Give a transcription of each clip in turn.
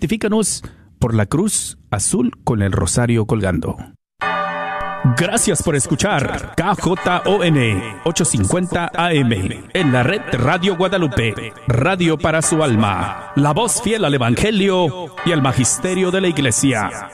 Identifícanos por la cruz azul con el rosario colgando. Gracias por escuchar KJON 850 AM en la red Radio Guadalupe, radio para su alma, la voz fiel al Evangelio y al Magisterio de la Iglesia.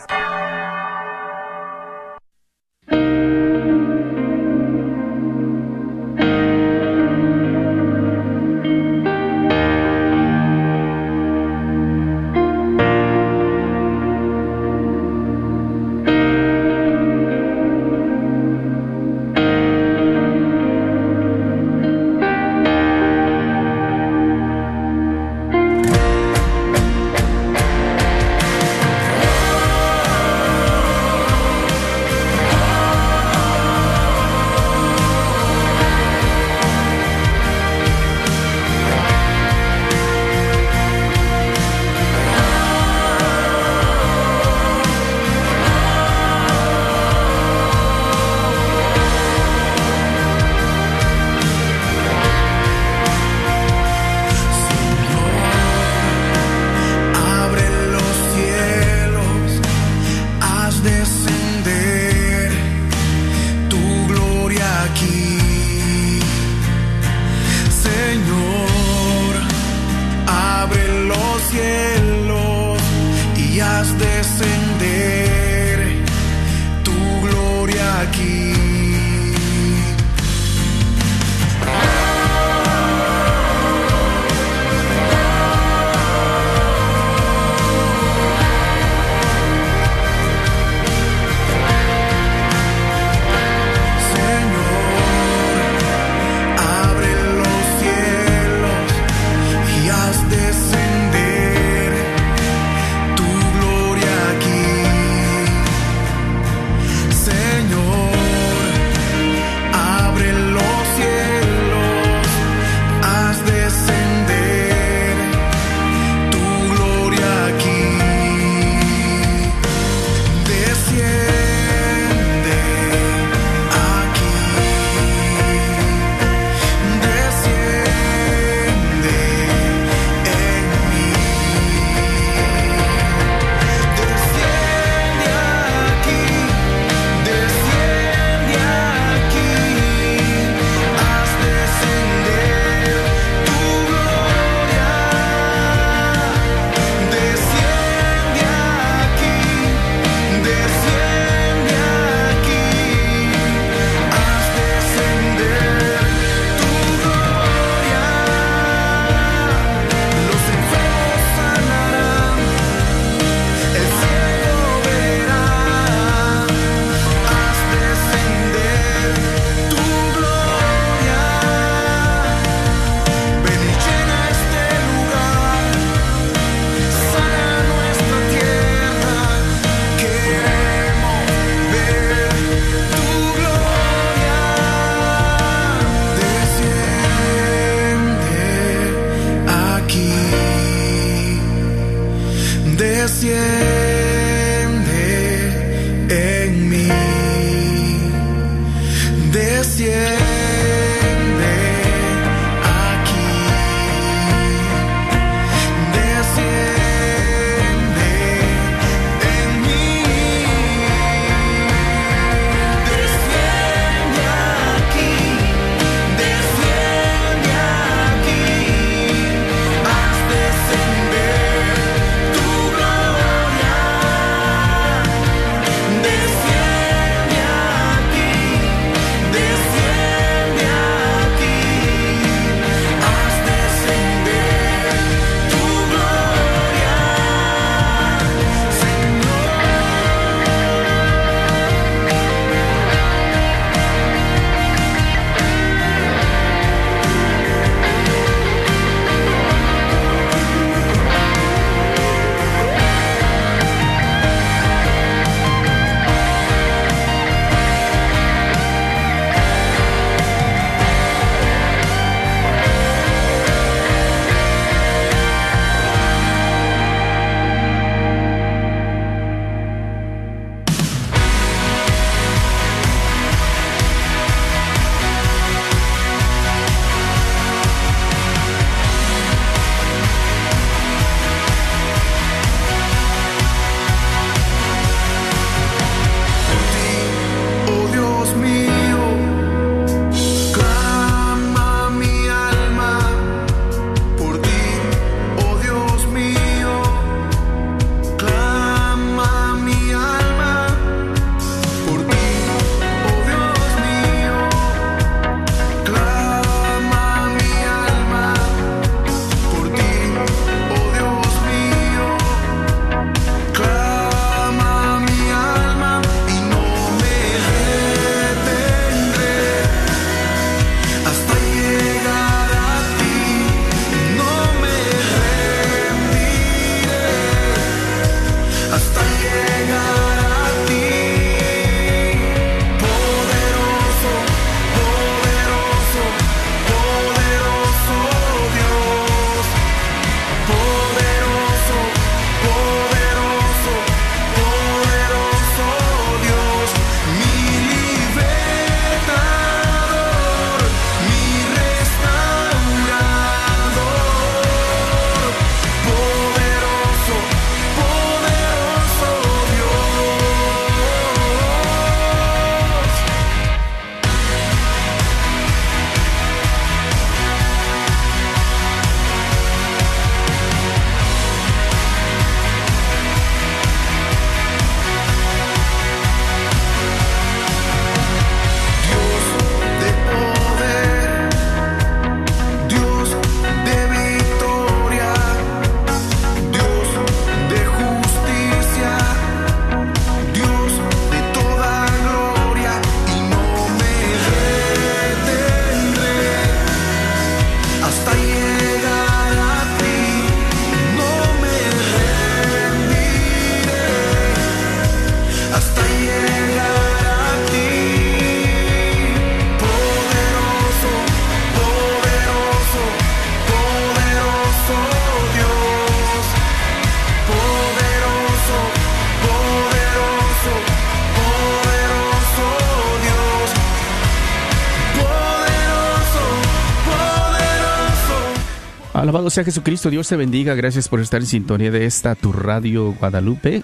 Jesucristo, Dios te bendiga, gracias por estar en sintonía de esta tu radio Guadalupe,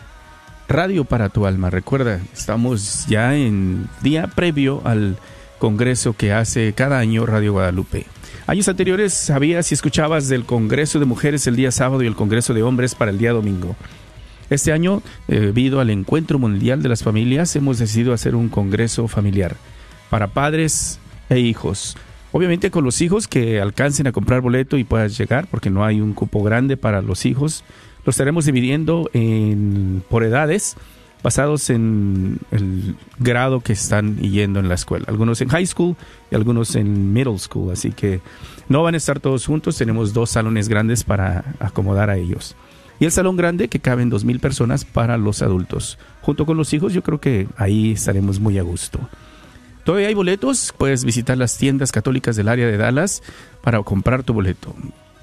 radio para tu alma. Recuerda, estamos ya en día previo al congreso que hace cada año Radio Guadalupe. Años anteriores sabías y escuchabas del Congreso de Mujeres el día sábado y el Congreso de Hombres para el día domingo. Este año, eh, debido al Encuentro Mundial de las Familias, hemos decidido hacer un congreso familiar para padres e hijos. Obviamente con los hijos que alcancen a comprar boleto y puedas llegar, porque no hay un cupo grande para los hijos. Lo estaremos dividiendo en, por edades, basados en el grado que están yendo en la escuela. Algunos en high school y algunos en middle school. Así que no van a estar todos juntos. Tenemos dos salones grandes para acomodar a ellos. Y el salón grande que caben dos mil personas para los adultos. Junto con los hijos, yo creo que ahí estaremos muy a gusto. Todavía hay boletos, puedes visitar las tiendas católicas del área de Dallas para comprar tu boleto.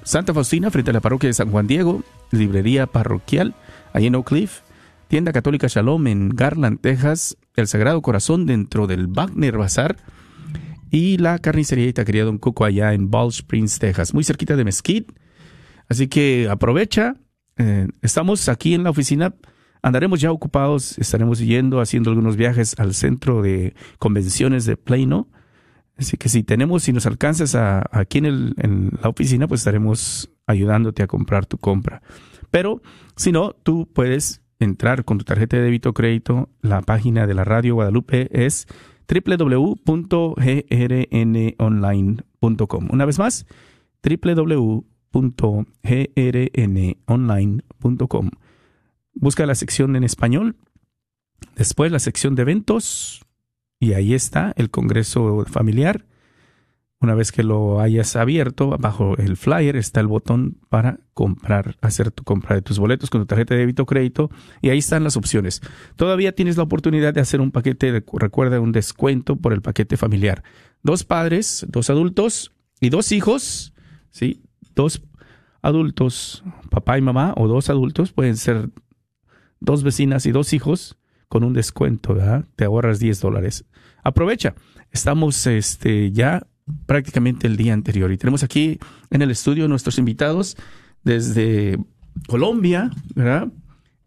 Santa Faustina, frente a la parroquia de San Juan Diego, librería parroquial, ahí en Oak Cliff, tienda católica Shalom en Garland, Texas, el Sagrado Corazón dentro del Wagner Bazar y la carnicería y taquería Don Cuco allá en Ball Springs, Texas, muy cerquita de Mesquite. Así que aprovecha, eh, estamos aquí en la oficina Andaremos ya ocupados, estaremos yendo, haciendo algunos viajes al centro de convenciones de Plano. Así que si tenemos, si nos alcanzas a- aquí en, el- en la oficina, pues estaremos ayudándote a comprar tu compra. Pero si no, tú puedes entrar con tu tarjeta de débito o crédito. La página de la radio Guadalupe es www.grnonline.com. Una vez más, www.grnonline.com. Busca la sección en español, después la sección de eventos y ahí está el Congreso Familiar. Una vez que lo hayas abierto, bajo el flyer está el botón para comprar, hacer tu compra de tus boletos con tu tarjeta de débito o crédito y ahí están las opciones. Todavía tienes la oportunidad de hacer un paquete, recuerda, un descuento por el paquete familiar. Dos padres, dos adultos y dos hijos, ¿sí? Dos adultos, papá y mamá, o dos adultos, pueden ser dos vecinas y dos hijos con un descuento, ¿verdad? Te ahorras 10 dólares. Aprovecha. Estamos este, ya prácticamente el día anterior y tenemos aquí en el estudio nuestros invitados desde Colombia, ¿verdad?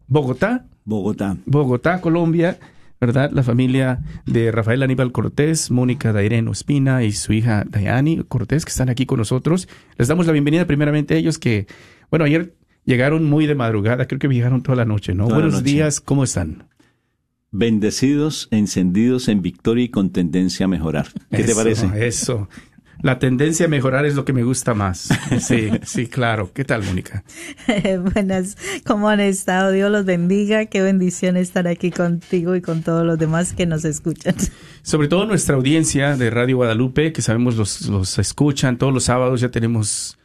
Bogotá, Bogotá. Bogotá, Colombia, ¿verdad? La familia de Rafael Aníbal Cortés, Mónica Daireno Espina y su hija Dayani Cortés, que están aquí con nosotros. Les damos la bienvenida primeramente a ellos que, bueno, ayer llegaron muy de madrugada, creo que llegaron toda la noche, ¿no? Toda Buenos noche. días, ¿cómo están? Bendecidos, encendidos en victoria y con tendencia a mejorar. ¿Qué te parece? Eso. La tendencia a mejorar es lo que me gusta más. Sí, sí, claro. ¿Qué tal, Mónica? Buenas, ¿cómo han estado? Dios los bendiga. Qué bendición estar aquí contigo y con todos los demás que nos escuchan. Sobre todo nuestra audiencia de Radio Guadalupe, que sabemos los, los escuchan todos los sábados, ya tenemos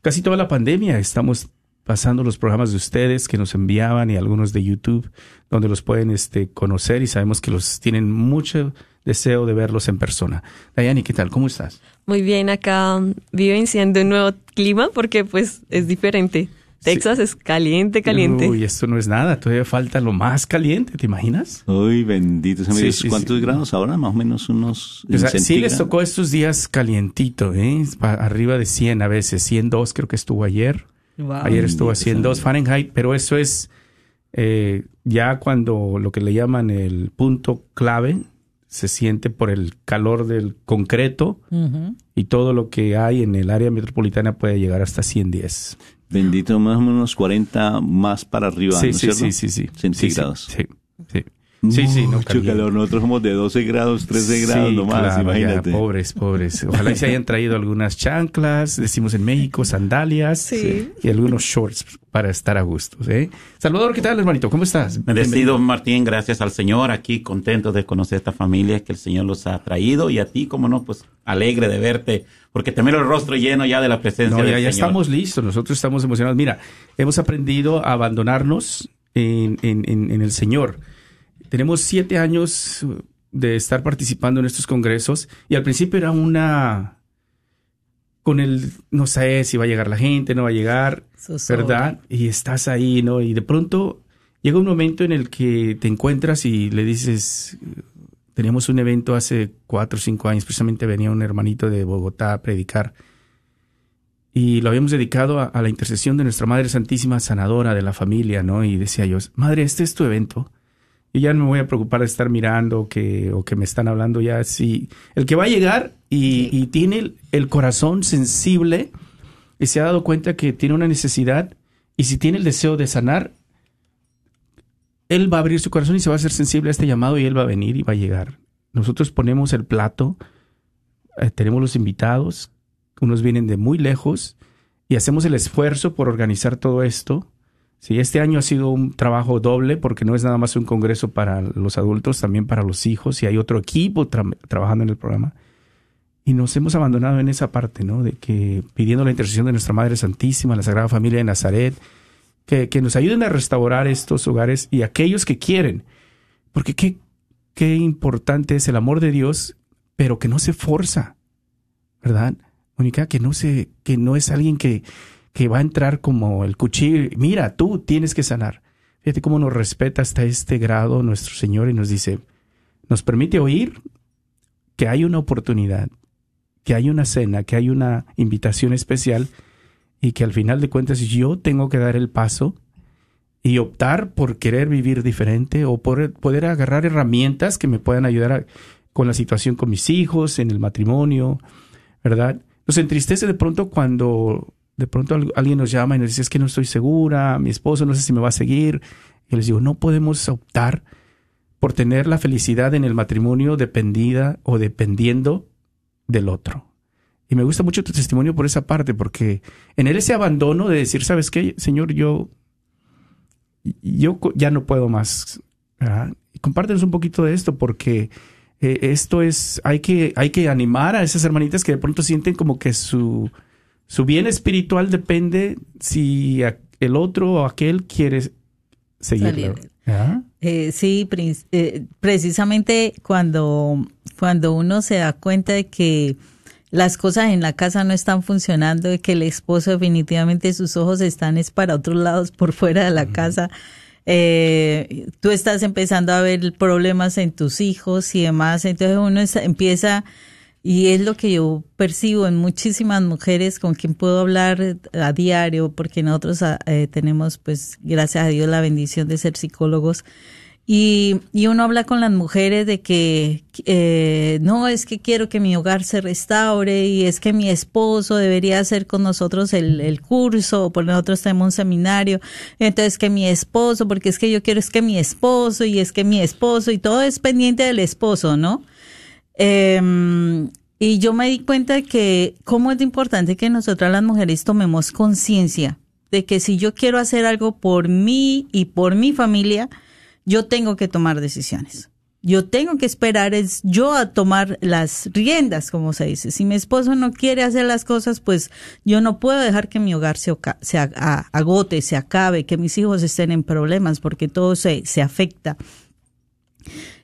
casi toda la pandemia. Estamos pasando los programas de ustedes que nos enviaban y algunos de YouTube, donde los pueden este, conocer y sabemos que los tienen mucho deseo de verlos en persona. Dayani, ¿qué tal? ¿Cómo estás? Muy bien, acá vivenciando un nuevo clima porque pues es diferente. Texas es caliente, caliente. Uy, esto no es nada, todavía falta lo más caliente, ¿te imaginas? Uy, benditos amigos. Sí, sí, ¿Cuántos sí. grados ahora? Más o menos unos. O sea, sí les tocó estos días calientito, ¿eh? Arriba de 100 a veces, 102 creo que estuvo ayer. Wow. Ayer estuvo a bendito 102 sea Fahrenheit, pero eso es eh, ya cuando lo que le llaman el punto clave se siente por el calor del concreto y todo lo que hay en el área metropolitana puede llegar hasta 110. Bendito, más o menos 40 más para arriba. sí, ¿no sí, cierto? sí, sí, sí. Centígrados. Sí, sí. Sí, sí, sí, no caliente. calor. Nosotros somos de 12 grados, 13 grados nomás, claro, ya, imagínate. pobres, pobres. Ojalá y se hayan traído algunas chanclas, decimos en México, sandalias Sí. y algunos shorts para estar a gusto. ¿eh? Salvador, ¿qué tal, hermanito? ¿Cómo estás? Bendecido Martín, gracias al Señor, aquí contento de conocer esta familia que el Señor los ha traído y a ti, como no, pues alegre de verte, porque te miro el rostro lleno ya de la presencia No, del ya, ya Señor. estamos listos, nosotros estamos emocionados. Mira, hemos aprendido a abandonarnos en, en- en- en el Señor. Tenemos siete años uh, de estar participando en estos congresos y al principio era una... con el, no sé si va a llegar la gente, no va a llegar. ¿verdad? Y estás ahí, ¿no? Y de pronto llega un momento en el que te encuentras y le dices, teníamos un evento hace cuatro o cinco años, precisamente venía un hermanito de Bogotá a predicar. y lo habíamos dedicado a, a la intercesión de nuestra Madre Santísima Sanadora de la familia, ¿no? Y decía yo, Madre, este es tu evento. Y ya no me voy a preocupar de estar mirando que, o que me están hablando ya. Sí, el que va a llegar y, y tiene el, el corazón sensible y se ha dado cuenta que tiene una necesidad y si tiene el deseo de sanar, él va a abrir su corazón y se va a hacer sensible a este llamado y él va a venir y va a llegar. Nosotros ponemos el plato, eh, tenemos los invitados, unos vienen de muy lejos y hacemos el esfuerzo por organizar todo esto. Sí, este año ha sido un trabajo doble porque no es nada más un congreso para los adultos, también para los hijos y hay otro equipo tra- trabajando en el programa. Y nos hemos abandonado en esa parte, ¿no? De que pidiendo la intercesión de nuestra Madre Santísima, la Sagrada Familia de Nazaret, que, que nos ayuden a restaurar estos hogares y aquellos que quieren. Porque qué, qué importante es el amor de Dios, pero que no se forza, ¿verdad? Mónica, que no se, que no es alguien que, que va a entrar como el cuchillo. Mira, tú tienes que sanar. Fíjate cómo nos respeta hasta este grado nuestro Señor y nos dice, nos permite oír que hay una oportunidad, que hay una cena, que hay una invitación especial y que al final de cuentas yo tengo que dar el paso y optar por querer vivir diferente o por poder agarrar herramientas que me puedan ayudar a- con la situación con mis hijos, en el matrimonio, ¿verdad? Nos entristece de pronto cuando de pronto al- alguien nos llama y nos dice es que no estoy segura, mi esposo no sé si me va a seguir. Y les digo, no podemos optar por tener la felicidad en el matrimonio dependida o dependiendo del otro. Y me gusta mucho tu testimonio por esa parte, porque en él ese abandono de decir, ¿sabes qué, Señor? Yo, yo ya no puedo más. compártenos un poquito de esto, porque eh, esto es, hay que, hay que animar a esas hermanitas que de pronto sienten como que su, su bien espiritual depende si el otro o aquel quiere seguirlo. Eh, sí, eh, precisamente cuando, cuando uno se da cuenta de que las cosas en la casa no están funcionando, de que el esposo definitivamente sus ojos están es para otros lados por fuera de la casa, eh, tú estás empezando a ver problemas en tus hijos y demás, entonces uno es- empieza y es lo que yo percibo en muchísimas mujeres con quien puedo hablar a diario, porque nosotros ah, eh, tenemos, pues, gracias a Dios, la bendición de ser psicólogos. Y, y uno habla con las mujeres de que eh, no es que quiero que mi hogar se restaure y es que mi esposo debería hacer con nosotros el, el curso, porque nosotros tenemos un seminario, entonces que mi esposo, porque es que yo quiero es que mi esposo y es que mi esposo y todo es pendiente del esposo, ¿no? Eh, y yo me di cuenta de que cómo es importante que nosotras las mujeres tomemos conciencia de que si yo quiero hacer algo por mí y por mi familia, yo tengo que tomar decisiones. Yo tengo que esperar es yo a tomar las riendas, como se dice. Si mi esposo no quiere hacer las cosas, pues yo no puedo dejar que mi hogar se, se agote, se acabe, que mis hijos estén en problemas, porque todo se, se afecta.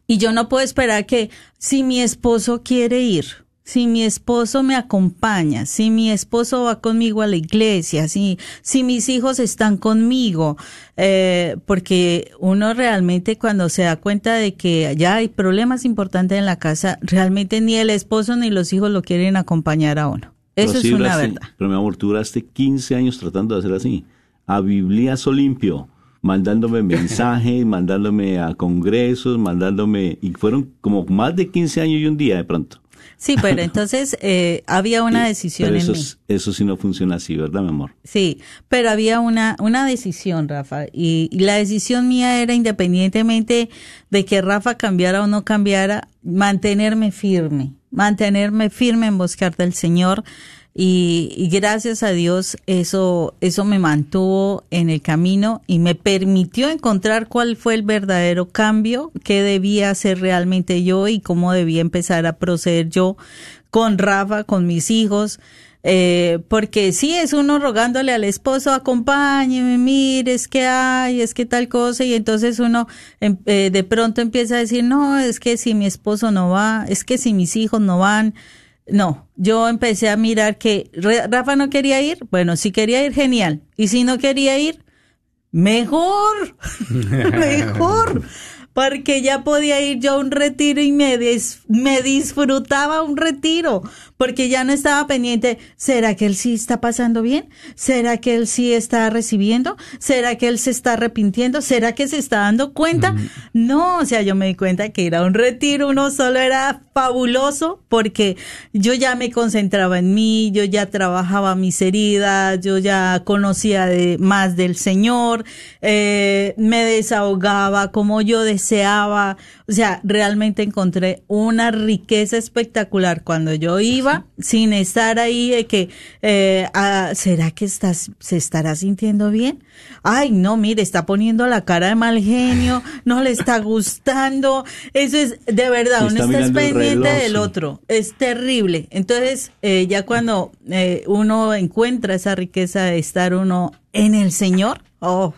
Y yo no puedo esperar que si mi esposo quiere ir, si mi esposo me acompaña, si mi esposo va conmigo a la iglesia, si, si mis hijos están conmigo, eh, porque uno realmente cuando se da cuenta de que ya hay problemas importantes en la casa, realmente ni el esposo ni los hijos lo quieren acompañar a uno. Eso Pero es sí una duraste- verdad. Pero mi amor, tú duraste 15 años tratando de hacer así. A Bibliazo limpio, mandándome mensajes, mandándome a congresos, mandándome... Y fueron como más de 15 años y un día de pronto. Sí, pero entonces eh, había una decisión pero en eso, mí. es- eso sí no funciona así, ¿verdad, mi amor? Sí, pero había una, una decisión, Rafa, y, y la decisión mía era independientemente de que Rafa cambiara o no cambiara, mantenerme firme, mantenerme firme en buscar del Señor. Y, y gracias a Dios eso, eso me mantuvo en el camino y me permitió encontrar cuál fue el verdadero cambio, qué debía hacer realmente yo y cómo debía empezar a proceder yo con Rafa, con mis hijos. Eh, porque sí es uno rogándole al esposo, acompáñeme, mire, es que hay, es que tal cosa, y entonces uno em- eh, de pronto empieza a decir, no, es que si mi esposo no va, es que si mis hijos no van, no, yo empecé a mirar que Rafa no quería ir, bueno, si quería ir, genial, y si no quería ir, mejor, mejor, porque ya podía ir yo a un retiro y me, dis- me disfrutaba un retiro, porque ya no estaba pendiente, ¿será que él sí está pasando bien? ¿Será que él sí está recibiendo? ¿Será que él se está arrepintiendo? ¿Será que se está dando cuenta? No, o sea, yo me di cuenta que era un retiro, uno solo era fabuloso porque yo ya me concentraba en mí, yo ya trabajaba mis heridas, yo ya conocía de, más del Señor, eh, me desahogaba como yo deseaba, o sea, realmente encontré una riqueza espectacular cuando yo iba sin estar ahí de que, eh, ah, ¿será que estás, se estará sintiendo bien? Ay, no, mire, está poniendo la cara de mal genio, no le está gustando. Eso es, de verdad, uno está pendiente reloj, del sí. otro. Es terrible. Entonces, eh, ya cuando eh, uno encuentra esa riqueza de estar uno en el Señor, oh,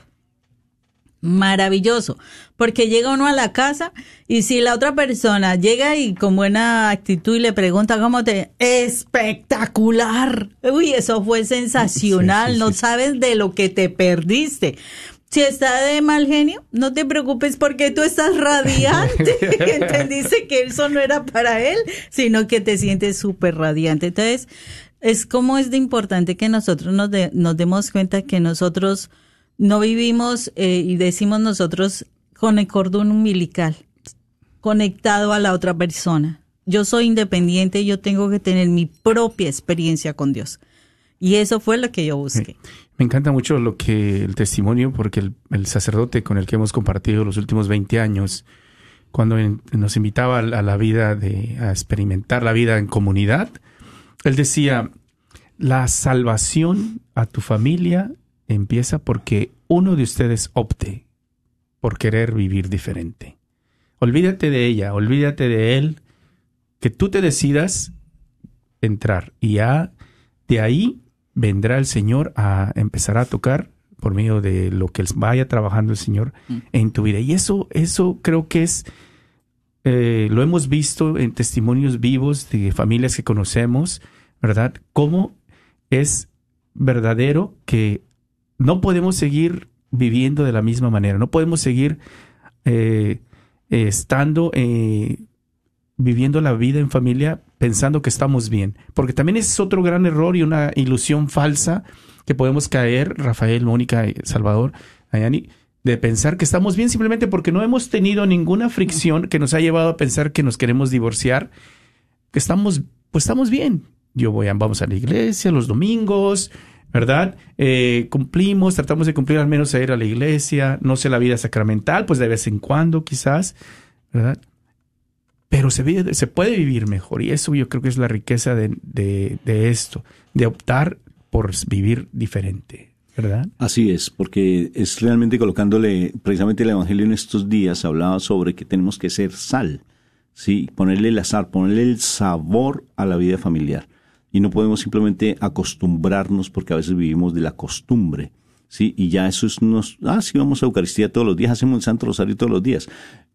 maravilloso, porque llega uno a la casa y si la otra persona llega y con buena actitud y le pregunta cómo te espectacular. Uy, eso fue sensacional, Sí, sí, no sí. sabes de lo que te perdiste. Si está de mal genio, no te preocupes porque tú estás radiante. Entendiste que eso no era para él, sino que te sientes súper radiante. Entonces, es como es de importante que nosotros nos, de- nos demos cuenta que nosotros no vivimos eh, y decimos nosotros con el cordón umbilical conectado a la otra persona. Yo soy independiente yo tengo que tener mi propia experiencia con Dios. Y eso fue lo que yo busqué. Me encanta mucho lo que el testimonio, porque el, sacerdote con el que hemos compartido los últimos 20 años, cuando nos invitaba a la vida de a experimentar la vida en comunidad, él decía, la salvación a tu familia empieza porque uno de ustedes opte por querer vivir diferente. Olvídate de ella, olvídate de él, que tú te decidas entrar y ya de ahí vendrá el Señor a empezar a tocar por medio de lo que vaya trabajando el Señor en tu vida. Y eso, eso creo que es, eh, lo hemos visto en testimonios vivos de familias que conocemos, ¿verdad? Cómo es verdadero que no podemos seguir viviendo de la misma manera, no podemos seguir eh, estando, eh, viviendo la vida en familia pensando que estamos bien, porque también es otro gran error y una ilusión falsa que podemos caer, Rafael, Mónica, Salvador, Ayani, de pensar que estamos bien simplemente porque no hemos tenido ninguna fricción que nos ha llevado a pensar que nos queremos divorciar, que estamos, pues estamos bien. Yo voy a, vamos a la iglesia los domingos, ¿verdad? Eh, cumplimos, tratamos de cumplir al menos a ir a la iglesia, no sé la vida sacramental, pues de vez en cuando quizás, ¿verdad? Pero se, vive- se puede vivir mejor y eso yo creo que es la riqueza de, de- de esto, de optar por vivir diferente, ¿verdad? Así es, porque es realmente colocándole, precisamente el Evangelio en estos días hablaba sobre que tenemos que ser sal, ¿sí? Ponerle el azar, ponerle el sabor a la vida familiar. Y no podemos simplemente acostumbrarnos porque a veces vivimos de la costumbre, ¿sí? Y ya eso es unos, ah, sí, vamos a Eucaristía todos los días, hacemos el Santo Rosario todos los días.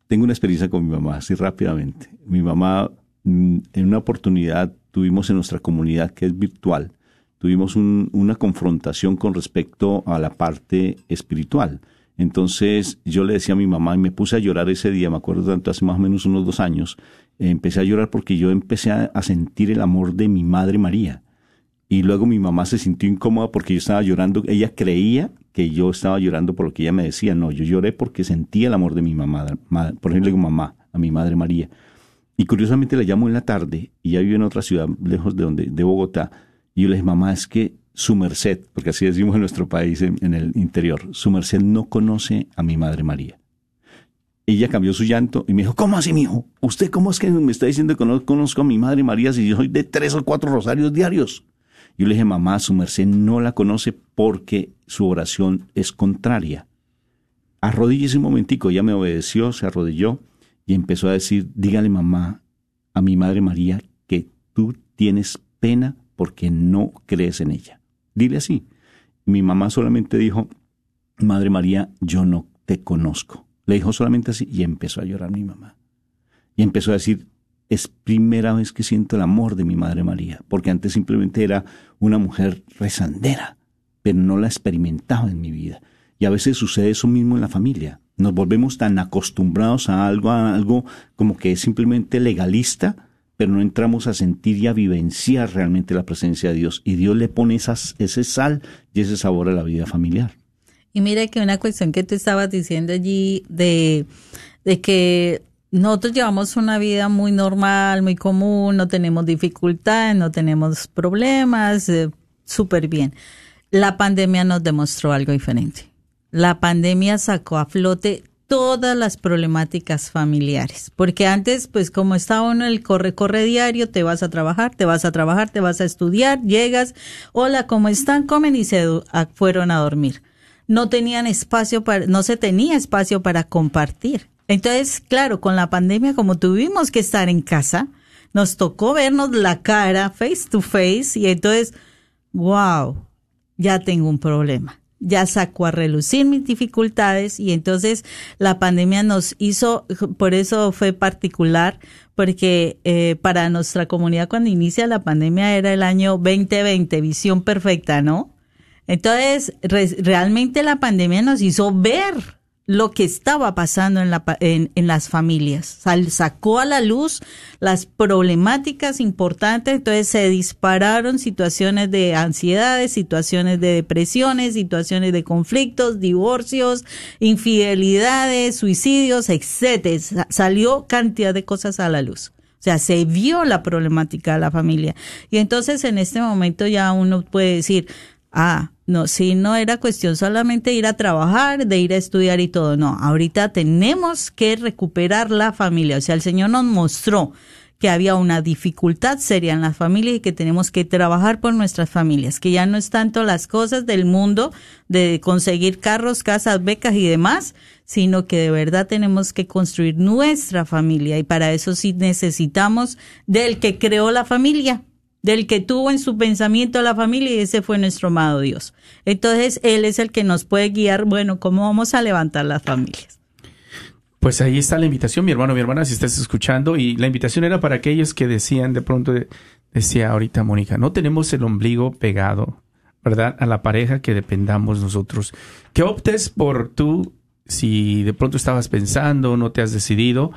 Tengo una experiencia con mi mamá, así rápidamente. Mi mamá, mm, en una oportunidad, tuvimos en nuestra comunidad que es virtual, tuvimos un- una confrontación con respecto a la parte espiritual. Entonces yo le decía a mi mamá y me puse a llorar ese día, me acuerdo tanto, hace más o menos unos dos años, empecé a llorar porque yo empecé a, sentir el amor de mi madre María. Y luego mi mamá se sintió incómoda porque yo estaba llorando. Ella creía que yo estaba llorando por lo que ella me decía. No, yo lloré porque sentía el amor de mi mamá. ma- Por ejemplo, digo mamá, a mi madre María. Y curiosamente la llamo en la tarde y ella vive en otra ciudad lejos de donde, de Bogotá. Y yo le dije, mamá, es que su merced, porque así decimos en nuestro país, en, el interior, su merced no conoce a mi madre María. Ella cambió su llanto y me dijo, ¿cómo así, mijo? ¿Usted cómo es que me está diciendo que no conozco a mi madre María si yo soy de tres o cuatro rosarios diarios? Yo le dije, mamá, su merced no la conoce porque su oración es contraria. Arrodíllese un momentico, ella me obedeció, se arrodilló y empezó a decir, dígale mamá a mi madre María que tú tienes pena porque no crees en ella. Dile así. Mi mamá solamente dijo, Madre María, yo no te conozco. Le dijo solamente así y empezó a llorar mi mamá. Y empezó a decir, es primera vez que siento el amor de mi Madre María, porque antes simplemente era una mujer rezandera, pero no la experimentaba en mi vida. Y a veces sucede eso mismo en la familia. Nos volvemos tan acostumbrados a algo, a algo como que es simplemente legalista, pero no entramos a sentir y a vivenciar realmente la presencia de Dios. Y Dios le pone esas, ese sal y ese sabor a la vida familiar. Y mira que una cuestión que tú estabas diciendo allí de, de que nosotros llevamos una vida muy normal, muy común, no tenemos dificultades, no tenemos problemas, eh, súper bien. La pandemia nos demostró algo diferente. La pandemia sacó a flote todas las problemáticas familiares, porque antes, pues como estaba uno en el corre, corre diario, te vas a trabajar, te vas a trabajar, te vas a estudiar, llegas, hola, ¿cómo están? Comen y se fueron a dormir no tenían espacio para, no se tenía espacio para compartir. Entonces, claro, con la pandemia, como tuvimos que estar en casa, nos tocó vernos la cara face to face y entonces, wow, ya tengo un problema. Ya sacó a relucir mis dificultades y entonces la pandemia nos hizo, por eso fue particular, porque eh, para nuestra comunidad cuando inicia la pandemia era el año 2020, visión perfecta, ¿no? Entonces, re- realmente la pandemia nos hizo ver lo que estaba pasando en, la, en, en las familias. Sacó a la luz las problemáticas importantes, entonces se dispararon situaciones de ansiedades, situaciones de depresiones, situaciones de conflictos, divorcios, infidelidades, suicidios. Sa- Salió cantidad de cosas a la luz. O sea, se vio la problemática de la familia. Y entonces en este momento ya uno puede decir, ah, no, si no era cuestión solamente ir a trabajar, de ir a estudiar y todo, no, ahorita tenemos que recuperar la familia. O sea, el Señor nos mostró que había una dificultad seria en la familia y que tenemos que trabajar por nuestras familias, que ya no es tanto las cosas del mundo de conseguir carros, casas, becas y demás, sino que de verdad tenemos que construir nuestra familia. Y para eso sí necesitamos del que creó la familia, del que tuvo en su pensamiento la familia y ese fue nuestro amado Dios. Entonces, Él es el que nos puede guiar, bueno, cómo vamos a levantar las familias. Pues ahí está la invitación, mi hermano, mi hermana, si estás escuchando. Y la invitación era para aquellos que decían, de pronto, de- decía ahorita Mónica, no tenemos el ombligo pegado, ¿verdad? A la pareja que dependamos nosotros. Que optes por tú, si de pronto estabas pensando, no te has decidido.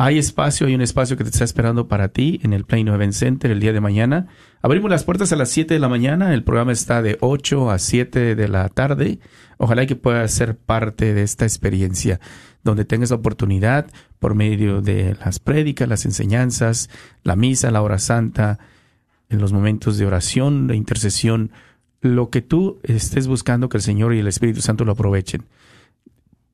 Hay espacio, hay un espacio que te está esperando para ti en el Play Event Center el día de mañana. Abrimos las puertas a las 7 de la mañana. El programa está de 8 a 7 de la tarde. Ojalá que puedas ser parte de esta experiencia donde tengas la oportunidad por medio de las prédicas, las enseñanzas, la misa, la hora santa, en los momentos de oración, de intercesión, lo que tú estés buscando que el Señor y el Espíritu Santo lo aprovechen.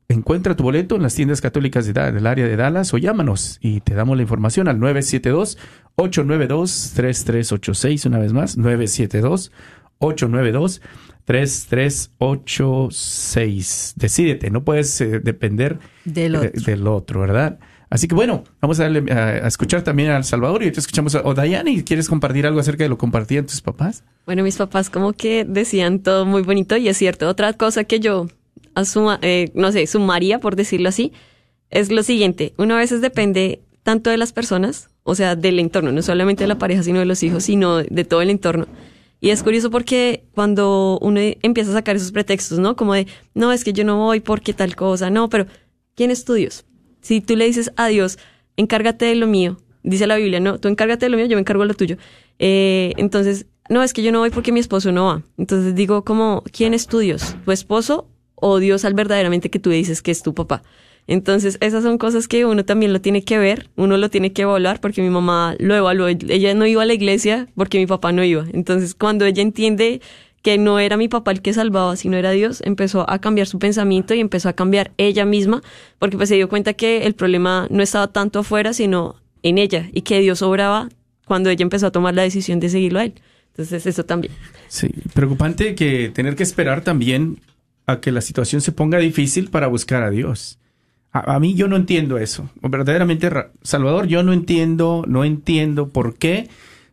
Encuentra tu boleto en las tiendas católicas de del área de Dallas o llámanos y te damos la información al 972-892-3386. Una vez más, 972-892-3386. Decídete, no puedes eh, depender Del eh, otro. del otro, ¿verdad? Así que bueno, vamos a, darle, a, a escuchar también al Salvador y ahorita escuchamos a o Dayani, ¿quieres compartir algo acerca de lo que compartían tus papás? Bueno, mis papás como que decían todo muy bonito y es cierto. Otra cosa que yo asuma, eh, no sé, sumaría, por decirlo así, es lo siguiente. Uno a veces depende tanto de las personas, o sea, del entorno, no solamente de la pareja, sino de los hijos, sino de todo el entorno. Y es curioso porque cuando uno empieza a sacar esos pretextos, ¿no? Como de, no, es que yo no voy porque tal cosa, no, pero ¿quién es tu Dios? Si tú le dices a Dios, encárgate de lo mío, dice la Biblia, no, tú encárgate de lo mío, yo me encargo de lo tuyo. Eh, entonces, no, es que yo no voy porque mi esposo no va. Entonces digo, como, ¿quién es tu esposo o Dios al verdaderamente que tú dices que es tu papá? Entonces, esas son cosas que uno también lo tiene que ver, uno lo tiene que evaluar, porque mi mamá lo evaluó. Ella no iba a la iglesia porque mi papá no iba. Entonces, cuando ella entiende que no era mi papá el que salvaba, sino era Dios, empezó a cambiar su pensamiento y empezó a cambiar ella misma, porque pues se dio cuenta que el problema no estaba tanto afuera, sino en ella, y que Dios obraba cuando ella empezó a tomar la decisión de seguirlo a él. Entonces, eso también. Sí, preocupante que tener que esperar también a que la situación se ponga difícil para buscar a Dios. A, mí yo no entiendo eso. Verdaderamente, Ra- Salvador, yo no entiendo, no entiendo por qué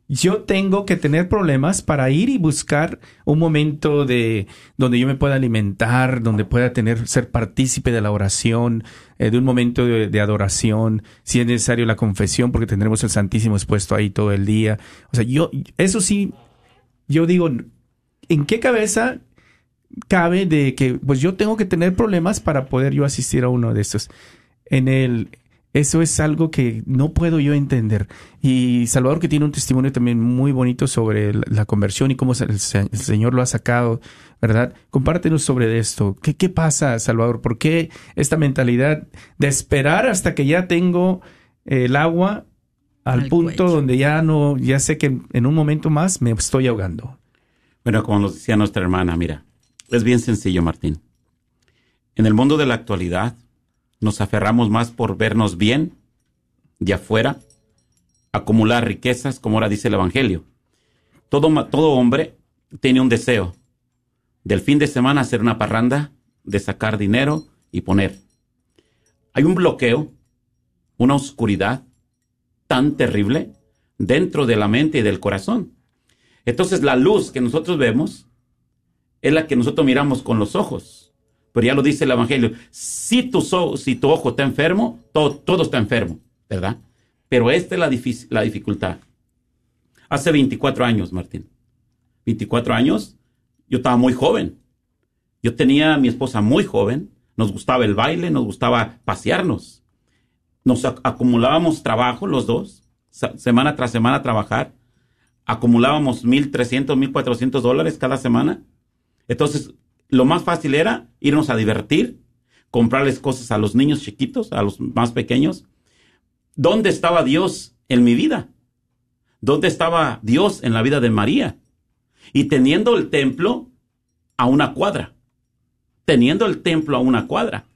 yo tengo que tener problemas para ir y buscar un momento de donde yo me pueda alimentar, donde pueda tener ser partícipe de la oración, eh, de un momento de, de adoración, si es necesario la confesión, porque tendremos el Santísimo expuesto ahí todo el día. O sea, yo eso sí yo digo, ¿en qué cabeza cabe de que pues yo tengo que tener problemas para poder yo asistir a uno de estos? En el Eso es algo que no puedo yo entender. Y Salvador que tiene un testimonio también muy bonito sobre la, conversión y cómo el, se- el Señor lo ha sacado, ¿verdad? Compártenos sobre esto. ¿Qué, ¿Qué pasa, Salvador? ¿Por qué esta mentalidad de esperar hasta que ya tengo el agua al, Al punto cuello. donde ya no, ya sé que en un momento más me estoy ahogando? Bueno, como nos decía nuestra hermana, mira, es bien sencillo, Martín. En el mundo de la actualidad, nos aferramos más por vernos bien de afuera, acumular riquezas, como ahora dice el Evangelio. Todo, todo hombre tiene un deseo del fin de semana hacer una parranda, de sacar dinero y poner. Hay un bloqueo, una oscuridad tan terrible dentro de la mente y del corazón. Entonces la luz que nosotros vemos es la que nosotros miramos con los ojos. Pero ya lo dice el Evangelio. Si tu, ojo está enfermo, todo, está enfermo, ¿verdad? Pero esta es la, la dificultad. Hace 24 años, Martín. 24 años, yo estaba muy joven. Yo tenía a mi esposa muy joven. Nos gustaba el baile, nos gustaba pasearnos. Nos ac- acumulábamos trabajo los dos, semana tras semana trabajar acumulábamos 1.300, 1.400 dólares cada semana. Entonces, lo más fácil era irnos a divertir, comprarles cosas a los niños chiquitos, a los más pequeños. ¿Dónde estaba Dios en mi vida? ¿Dónde estaba Dios en la vida de María? Y teniendo el templo a una cuadra. Teniendo el templo a una cuadra.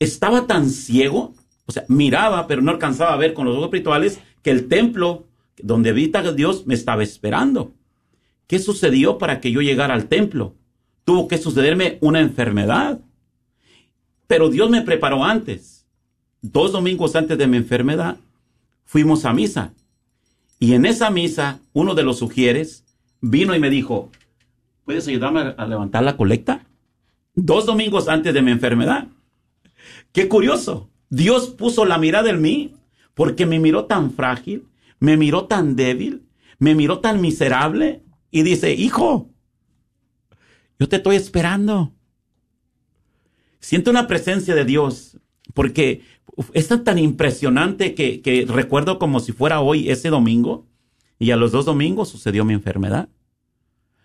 Estaba tan ciego, o sea, miraba, pero no alcanzaba a ver con los ojos espirituales que el templo donde habita Dios me estaba esperando. ¿Qué sucedió para que yo llegara al templo? Tuvo que sucederme una enfermedad. Pero Dios me preparó antes. Dos domingos antes de mi enfermedad, fuimos a misa. Y en esa misa, uno de los sugieres vino y me dijo, ¿puedes ayudarme a- levantar la colecta? Dos domingos antes de mi enfermedad. Qué curioso. Dios puso la mirada en mí porque me miró tan frágil, me miró tan débil, me miró tan miserable y dice, hijo, yo te estoy esperando. Siento una presencia de Dios porque es tan, tan impresionante que, que recuerdo como si fuera hoy ese domingo y a los dos domingos sucedió mi enfermedad.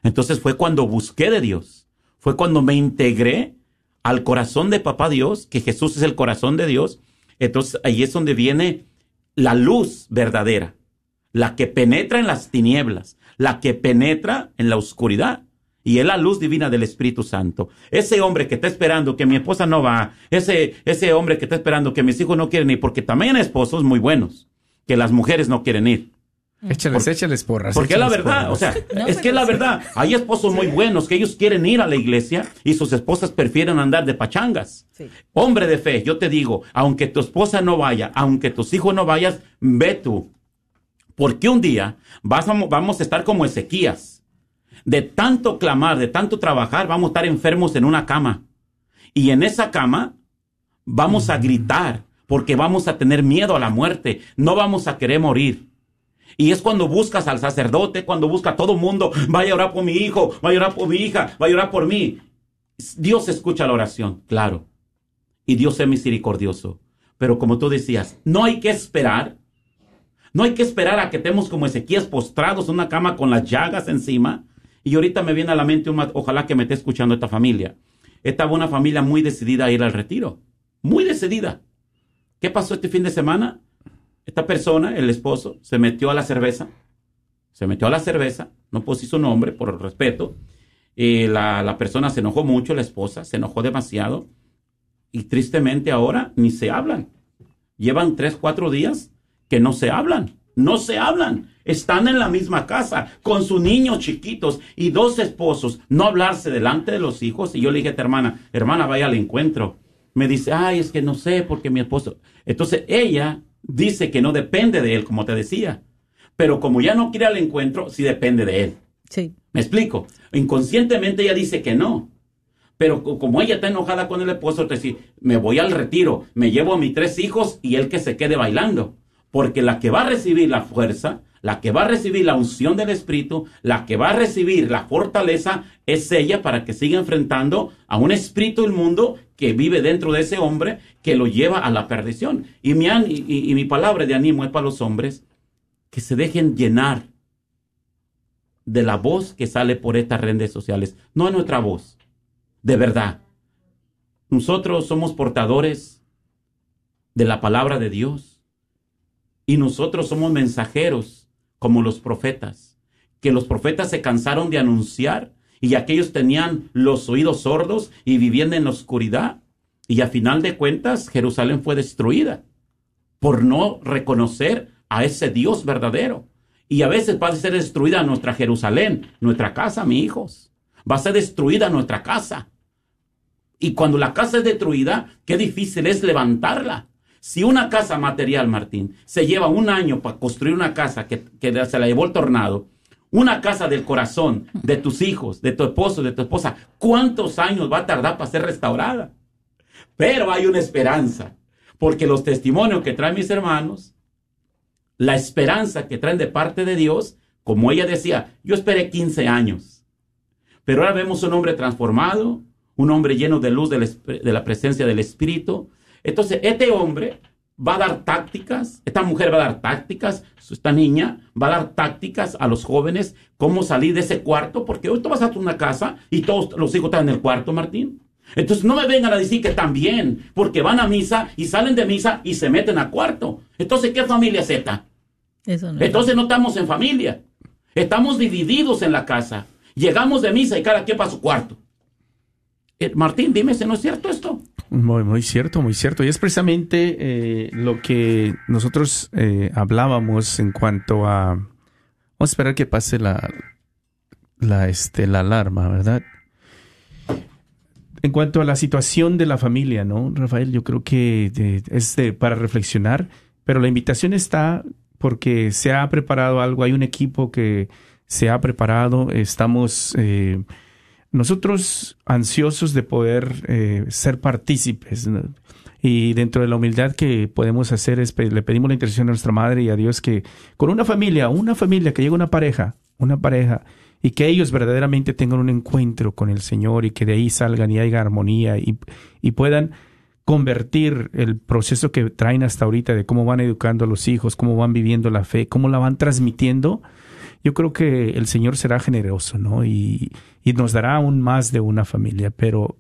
Entonces fue cuando busqué de Dios, fue cuando me integré al corazón de Papá Dios, que Jesús es el corazón de Dios. Entonces ahí es donde viene la luz verdadera, la que penetra en las tinieblas, la que penetra en la oscuridad. Y es la luz divina del Espíritu Santo. Ese hombre que está esperando que mi esposa no va, ese, ese hombre que está esperando que mis hijos no quieren ir, porque también hay esposos muy buenos, que las mujeres no quieren ir. Échales, échales porras. Porque es la verdad, o sea, No, es que es la verdad. Hay esposos muy buenos que ellos quieren ir a la iglesia y sus esposas prefieren andar de pachangas. Sí. Hombre de fe, yo te digo, aunque tu esposa no vaya, aunque tus hijos no vayas, ve tú. Porque un día vamos a estar como Ezequías. De tanto clamar, de tanto trabajar, vamos a estar enfermos en una cama. Y en esa cama vamos a gritar porque vamos a tener miedo a la muerte. No vamos a querer morir. Y es cuando buscas al sacerdote, cuando busca a todo mundo, vaya a orar por mi hijo, vaya a orar por mi hija, vaya a orar por mí. Dios escucha la oración, claro. Y Dios es misericordioso. Pero como tú decías, no hay que esperar. No hay que esperar a que estemos como Ezequías postrados en una cama con las llagas encima. Y ahorita me viene a la mente, una- ojalá que me esté escuchando esta familia. Estaba una familia muy decidida a ir al retiro. Muy decidida. ¿Qué pasó este fin de semana? Esta persona, el esposo, se metió a la cerveza. Se metió a la cerveza, no puse su nombre por respeto. Y la, la persona se enojó mucho, la esposa, se enojó demasiado. Y tristemente ahora ni se hablan. Llevan tres, cuatro días que no se hablan. No se hablan. Están en la misma casa con sus niños chiquitos y dos esposos. No hablarse delante de los hijos. Y yo le dije a esta hermana, hermana, vaya al encuentro. Me dice, ay, es que no sé porque mi esposo. Entonces ella dice que no depende de él, como te decía. Pero como ya no quiere al encuentro, sí depende de él. Sí. ¿Me explico? Inconscientemente ella dice que no. Pero co- como ella está enojada con el esposo, te dice, me voy al retiro, me llevo a mis tres hijos y él que se quede bailando. Porque la que va a recibir la fuerza, la que va a recibir la unción del Espíritu, la que va a recibir la fortaleza, es ella para que siga enfrentando a un espíritu inmundo que vive dentro de ese hombre que lo lleva a la perdición. Y mi, y mi palabra de ánimo es para los hombres que se dejen llenar de la voz que sale por estas redes sociales, no es nuestra voz, de verdad. Nosotros somos portadores de la palabra de Dios y nosotros somos mensajeros como los profetas, que los profetas se cansaron de anunciar y aquellos tenían los oídos sordos y vivían en la oscuridad y a final de cuentas Jerusalén fue destruida por no reconocer a ese Dios verdadero. Y a veces va a ser destruida nuestra Jerusalén, nuestra casa, mis hijos. Va a ser destruida nuestra casa. Y cuando la casa es destruida, qué difícil es levantarla. Si una casa material, Martín, se lleva un año para construir una casa que, que se la llevó el tornado, una casa del corazón, de tus hijos, de tu esposo, de tu esposa, ¿cuántos años va a tardar para ser restaurada? Pero hay una esperanza, porque los testimonios que traen mis hermanos, la esperanza que traen de parte de Dios, como ella decía, yo esperé 15 años, pero ahora vemos un hombre transformado, un hombre lleno de luz de la presencia del Espíritu. Entonces, este hombre va a dar tácticas, esta mujer va a dar tácticas, esta niña va a dar tácticas a los jóvenes, cómo salir de ese cuarto, porque hoy tú vas a una casa y todos los hijos están en el cuarto, Martín. Entonces no me vengan a decir que están bien, porque van a misa y salen de misa y se meten a cuarto. Entonces, ¿qué familia es esta? Eso no. Entonces no estamos en familia. Estamos divididos en la casa. Llegamos de misa y cada quien para su cuarto. Eh, Martín, dime si no es cierto esto. Muy, muy cierto, muy cierto. Y es precisamente eh, lo que nosotros eh, hablábamos en cuanto a... Vamos a esperar que pase la, la, este, la alarma, ¿verdad? En cuanto a la situación de la familia, ¿no? Rafael, yo creo que es para reflexionar, pero la invitación está porque se ha preparado algo, hay un equipo que se ha preparado, estamos... eh, nosotros ansiosos de poder eh, ser partícipes y dentro de la humildad que podemos hacer es le pedimos la intercesión a nuestra madre y a Dios que con una familia, una familia que llegue una pareja, una pareja y que ellos verdaderamente tengan un encuentro con el Señor y que de ahí salgan y haya armonía y, y puedan convertir el proceso que traen hasta ahorita de cómo van educando a los hijos, cómo van viviendo la fe, cómo la van transmitiendo, yo creo que el Señor será generoso, ¿no? Y, y nos dará aún más de una familia, pero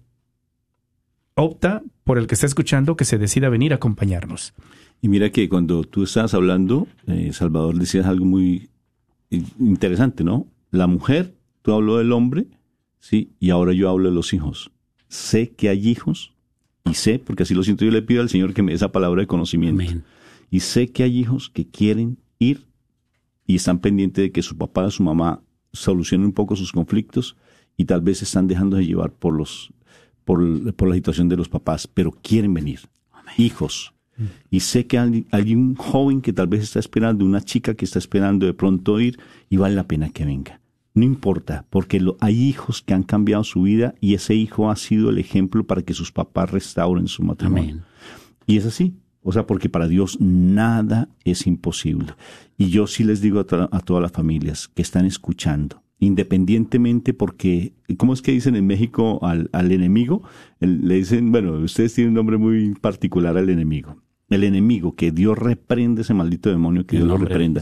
opta por el que está escuchando que se decida venir a acompañarnos. Y mira que cuando tú estabas hablando, eh, Salvador, decías algo muy interesante, ¿no? La mujer, tú habló del hombre, sí, y ahora yo hablo de los hijos. Sé que hay hijos, y sé, porque así lo siento, yo le pido al Señor que me dé esa palabra de conocimiento. Amén. Y sé que hay hijos que quieren ir y están pendientes de que su papá o su mamá solucionen un poco sus conflictos y tal vez están dejando de llevar por los por, por la situación de los papás, pero quieren venir. Hijos. Y sé que hay, hay un joven que tal vez está esperando, una chica que está esperando de pronto ir y vale la pena que venga. No importa, porque lo- hay hijos que han cambiado su vida y ese hijo ha sido el ejemplo para que sus papás restauren su matrimonio. Amén. Y es así. O sea, porque para Dios nada es imposible. Y yo sí les digo a, a todas las familias que están escuchando, independientemente porque, ¿cómo es que dicen en México al, al enemigo? El- le dicen, bueno, ustedes tienen un nombre muy particular al enemigo. El enemigo, que Dios reprende ese maldito demonio, que Dios lo nombre reprenda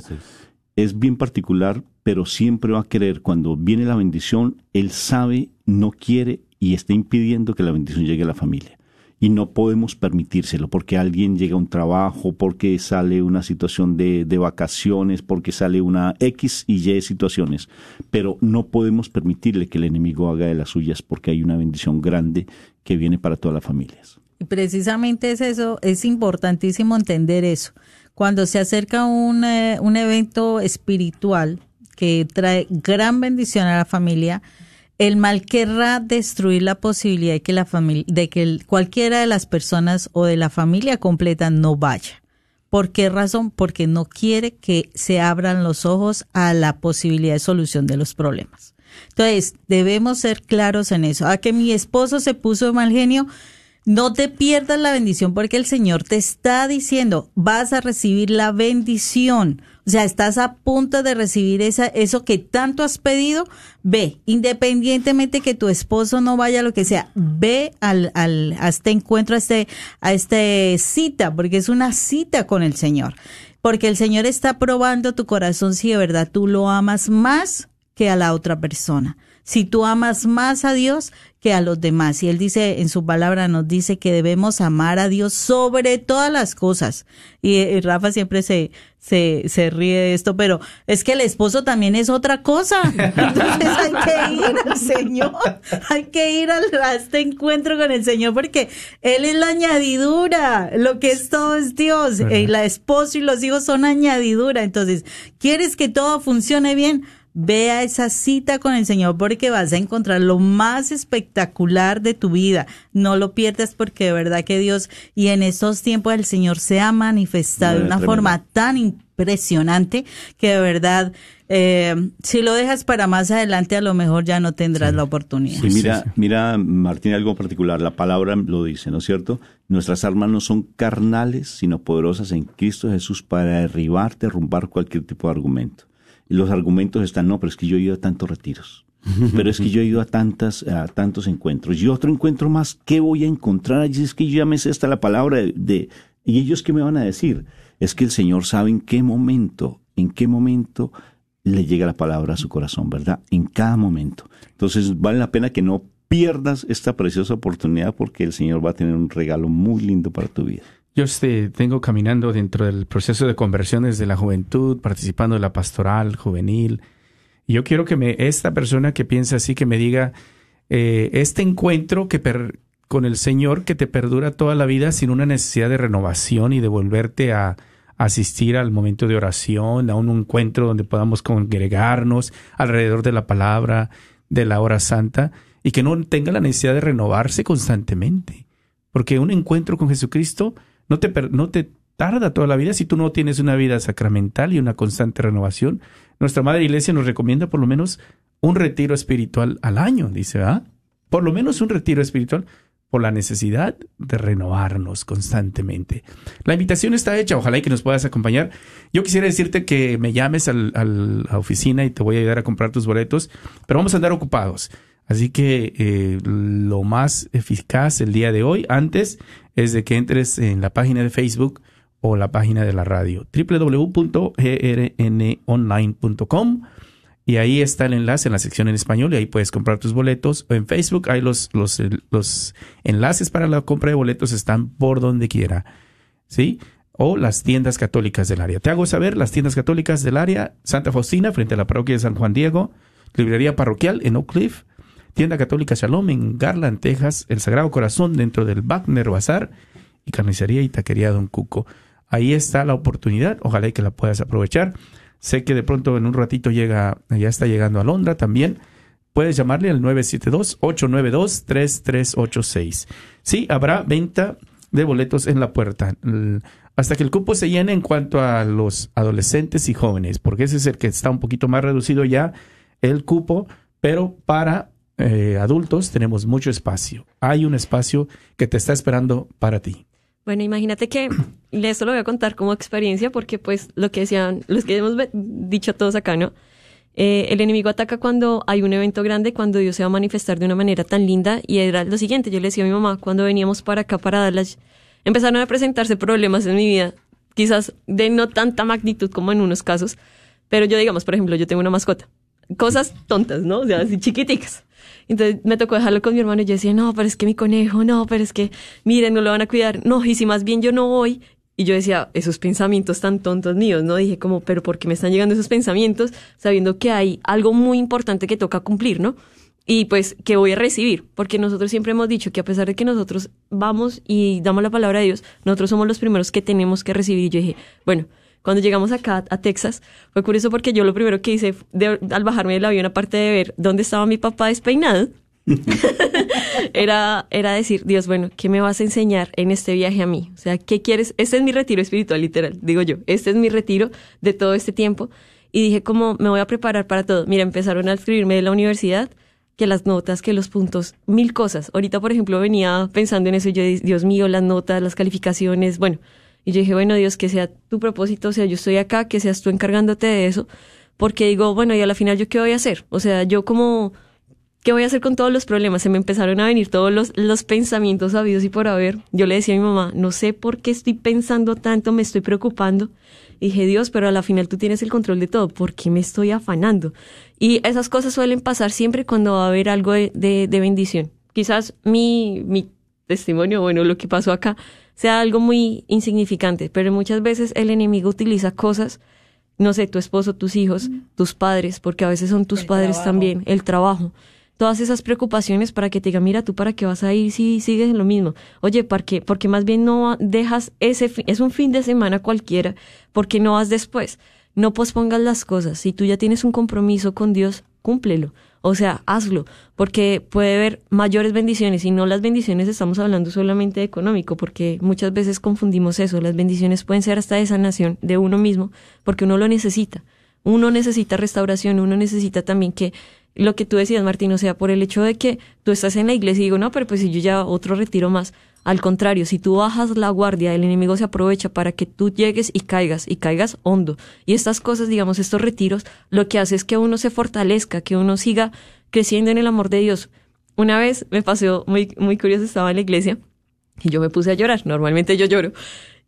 es bien particular, pero siempre va a querer, cuando viene la bendición, él sabe, no quiere y está impidiendo que la bendición llegue a la familia. Y no podemos permitírselo porque alguien llega a un trabajo, porque sale una situación de, de vacaciones, porque sale una X y Y situaciones. Pero no podemos permitirle que el enemigo haga de las suyas porque hay una bendición grande que viene para todas las familias. Y precisamente es eso, es importantísimo entender eso. Cuando se acerca un, eh, un evento espiritual que trae gran bendición a la familia, el mal querrá destruir la posibilidad de que la familia, de que cualquiera de las personas o de la familia completa no vaya. ¿Por qué razón? Porque no quiere que se abran los ojos a la posibilidad de solución de los problemas. Entonces, debemos ser claros en eso. A que mi esposo se puso mal genio, no te pierdas la bendición porque el Señor te está diciendo, vas a recibir la bendición. O sea, estás a punto de recibir esa, eso que tanto has pedido, ve, independientemente que tu esposo no vaya, lo que sea, ve al, al, a este encuentro, a este, a este cita, porque es una cita con el Señor. Porque el Señor está probando tu corazón si de verdad tú lo amas más que a la otra persona. Si tú amas más a Dios que a los demás. Y Él dice, en su palabra nos dice que debemos amar a Dios sobre todas las cosas. Y, y Rafa siempre se, se, se ríe de esto, pero es que el esposo también es otra cosa. Entonces hay que ir al Señor. Hay que ir al- a este encuentro con el Señor porque Él es la añadidura. Lo que es todo es Dios. ¿Verdad? El esposo y los hijos son añadidura. Entonces, ¿quieres que todo funcione bien? Ve a esa cita con el Señor porque vas a encontrar lo más espectacular de tu vida. No lo pierdas porque de verdad que Dios y en estos tiempos el Señor se ha manifestado de una tremendo. forma tan impresionante que de verdad eh, si lo dejas para más adelante a lo mejor ya no tendrás la oportunidad. Sí, mira, sí. mira, Martín, algo particular. La palabra lo dice, ¿no es cierto? Nuestras armas no son carnales, sino poderosas en Cristo Jesús para derribar, derrumbar cualquier tipo de argumento. Los argumentos están, no, pero es que yo he ido a tantos retiros. Pero es que yo he ido a tantas, tantos encuentros. Y otro encuentro más, ¿qué voy a encontrar allí? Es que yo ya me sé hasta la palabra de, de- ¿y ellos qué me van a decir? Es que el Señor sabe en qué momento, en qué momento le llega la palabra a su corazón, ¿verdad? En cada momento. Entonces vale la pena que no pierdas esta preciosa oportunidad porque el Señor va a tener un regalo muy lindo para tu vida. Yo este, tengo caminando dentro del proceso de conversiones de la juventud, participando de la pastoral juvenil. Yo quiero que me, esta persona que piensa así, que me diga, eh, este encuentro que per- con el Señor que te perdura toda la vida sin una necesidad de renovación y de volverte a asistir al momento de oración, a un encuentro donde podamos congregarnos alrededor de la palabra, de la hora santa, y que no tenga la necesidad de renovarse constantemente. Porque un encuentro con Jesucristo no te, no te tarda toda la vida si tú no tienes una vida sacramental y una constante renovación. Nuestra Madre Iglesia nos recomienda por lo menos un retiro espiritual al año, dice, ¿ah? Por lo menos un retiro espiritual por la necesidad de renovarnos constantemente. La invitación está hecha, ojalá y que nos puedas acompañar. Yo quisiera decirte que me llames al- al- a la oficina y te voy a ayudar a comprar tus boletos, pero vamos a andar ocupados. Así que eh, lo más eficaz el día de hoy, antes, es de que entres en la página de Facebook o la página de la radio, www.grnonline.com y ahí está el enlace en la sección en español y ahí puedes comprar tus boletos. O en Facebook hay los, los, los enlaces para la compra de boletos están por donde quiera. ¿Sí? O las tiendas católicas del área. Te hago saber las tiendas católicas del área. Santa Faustina, frente a la parroquia de San Juan Diego. Librería parroquial en Oak Cliff. Tienda católica Shalom en Garland, Texas. El Sagrado Corazón dentro del Wagner Bazar. Y carnicería y taquería Don Cuco. Ahí está la oportunidad. Ojalá y que la puedas aprovechar. Sé que de pronto en un ratito llega, ya está llegando a Londra también. Puedes llamarle al 972-892-3386. Sí, habrá venta de boletos en la puerta. Hasta que el cupo se llene en cuanto a los adolescentes y jóvenes, porque ese es el que está un poquito más reducido ya el cupo, pero para eh, adultos tenemos mucho espacio. Hay un espacio que te está esperando para ti. Bueno, imagínate que esto lo voy a contar como experiencia porque pues lo que decían, los que hemos dicho todos acá, ¿no? Eh, el enemigo ataca cuando hay un evento grande, cuando Dios se va a manifestar de una manera tan linda y era lo siguiente, yo le decía a mi mamá cuando veníamos para acá para Dallas, empezaron a presentarse problemas en mi vida, quizás de no tanta magnitud como en unos casos, pero yo digamos, por ejemplo, yo tengo una mascota, cosas tontas, ¿no? O sea, así chiquiticas. Entonces me tocó dejarlo con mi hermano y yo decía, no, pero es que mi conejo, no, pero es que, miren, no lo van a cuidar. No, y si más bien yo no voy. Y yo decía, esos pensamientos tan tontos míos, ¿no? Dije como, pero ¿por qué me están llegando esos pensamientos sabiendo que hay algo muy importante que toca cumplir, ¿no? Y pues que voy a recibir, porque nosotros siempre hemos dicho que a pesar de que nosotros vamos y damos la palabra de Dios, nosotros somos los primeros que tenemos que recibir. Y yo dije, bueno, cuando llegamos acá a Texas, fue curioso porque yo lo primero que hice de- al bajarme del avión, aparte de ver dónde estaba mi papá despeinado, era, era decir, Dios, bueno, ¿qué me vas a enseñar en este viaje a mí? O sea, ¿qué quieres? Este es mi retiro espiritual, literal, digo yo. Este es mi retiro de todo este tiempo. Y dije, como me voy a preparar para todo. Mira, empezaron a escribirme de la universidad, que las notas, que los puntos, mil cosas. Ahorita, por ejemplo, venía pensando en eso y yo, Dios mío, las notas, las calificaciones, bueno. Y yo dije, bueno, Dios, que sea tu propósito, o sea, yo estoy acá, que seas tú encargándote de eso, porque digo, bueno, y a la final yo qué voy a hacer? O sea, yo como, ¿qué voy a hacer con todos los problemas? Se me empezaron a venir todos los, los pensamientos sabidos y por haber. Yo le decía a mi mamá, no sé por qué estoy pensando tanto, me estoy preocupando. Y dije, Dios, pero a la final tú tienes el control de todo, ¿por qué me estoy afanando? Y esas cosas suelen pasar siempre cuando va a haber algo de, de, de bendición. Quizás mi, mi testimonio, bueno, lo que pasó acá, sea algo muy insignificante, pero muchas veces el enemigo utiliza cosas, no sé, tu esposo, tus hijos, tus padres, porque a veces son tus padres también, el trabajo, todas esas preocupaciones para que te diga, mira, tú para qué vas a ir si sigues en lo mismo. Oye, ¿para qué? Porque más bien no dejas ese, es un fin de semana cualquiera, porque no vas después. No pospongas las cosas. Si tú ya tienes un compromiso con Dios, cúmplelo. O sea, hazlo, porque puede haber mayores bendiciones y no las bendiciones estamos hablando solamente de económico, porque muchas veces confundimos eso. Las bendiciones pueden ser hasta de sanación de uno mismo, porque uno lo necesita. Uno necesita restauración, uno necesita también que lo que tú decías, Martín, o sea, por el hecho de que tú estás en la iglesia y digo, no, pero pues si yo ya otro retiro más. Al contrario, si tú bajas la guardia, el enemigo se aprovecha para que tú llegues y caigas, y caigas hondo. Y estas cosas, digamos, estos retiros, lo que hace es que uno se fortalezca, que uno siga creciendo en el amor de Dios. Una vez me pasó muy, muy curioso, estaba en la iglesia y yo me puse a llorar. Normalmente yo lloro.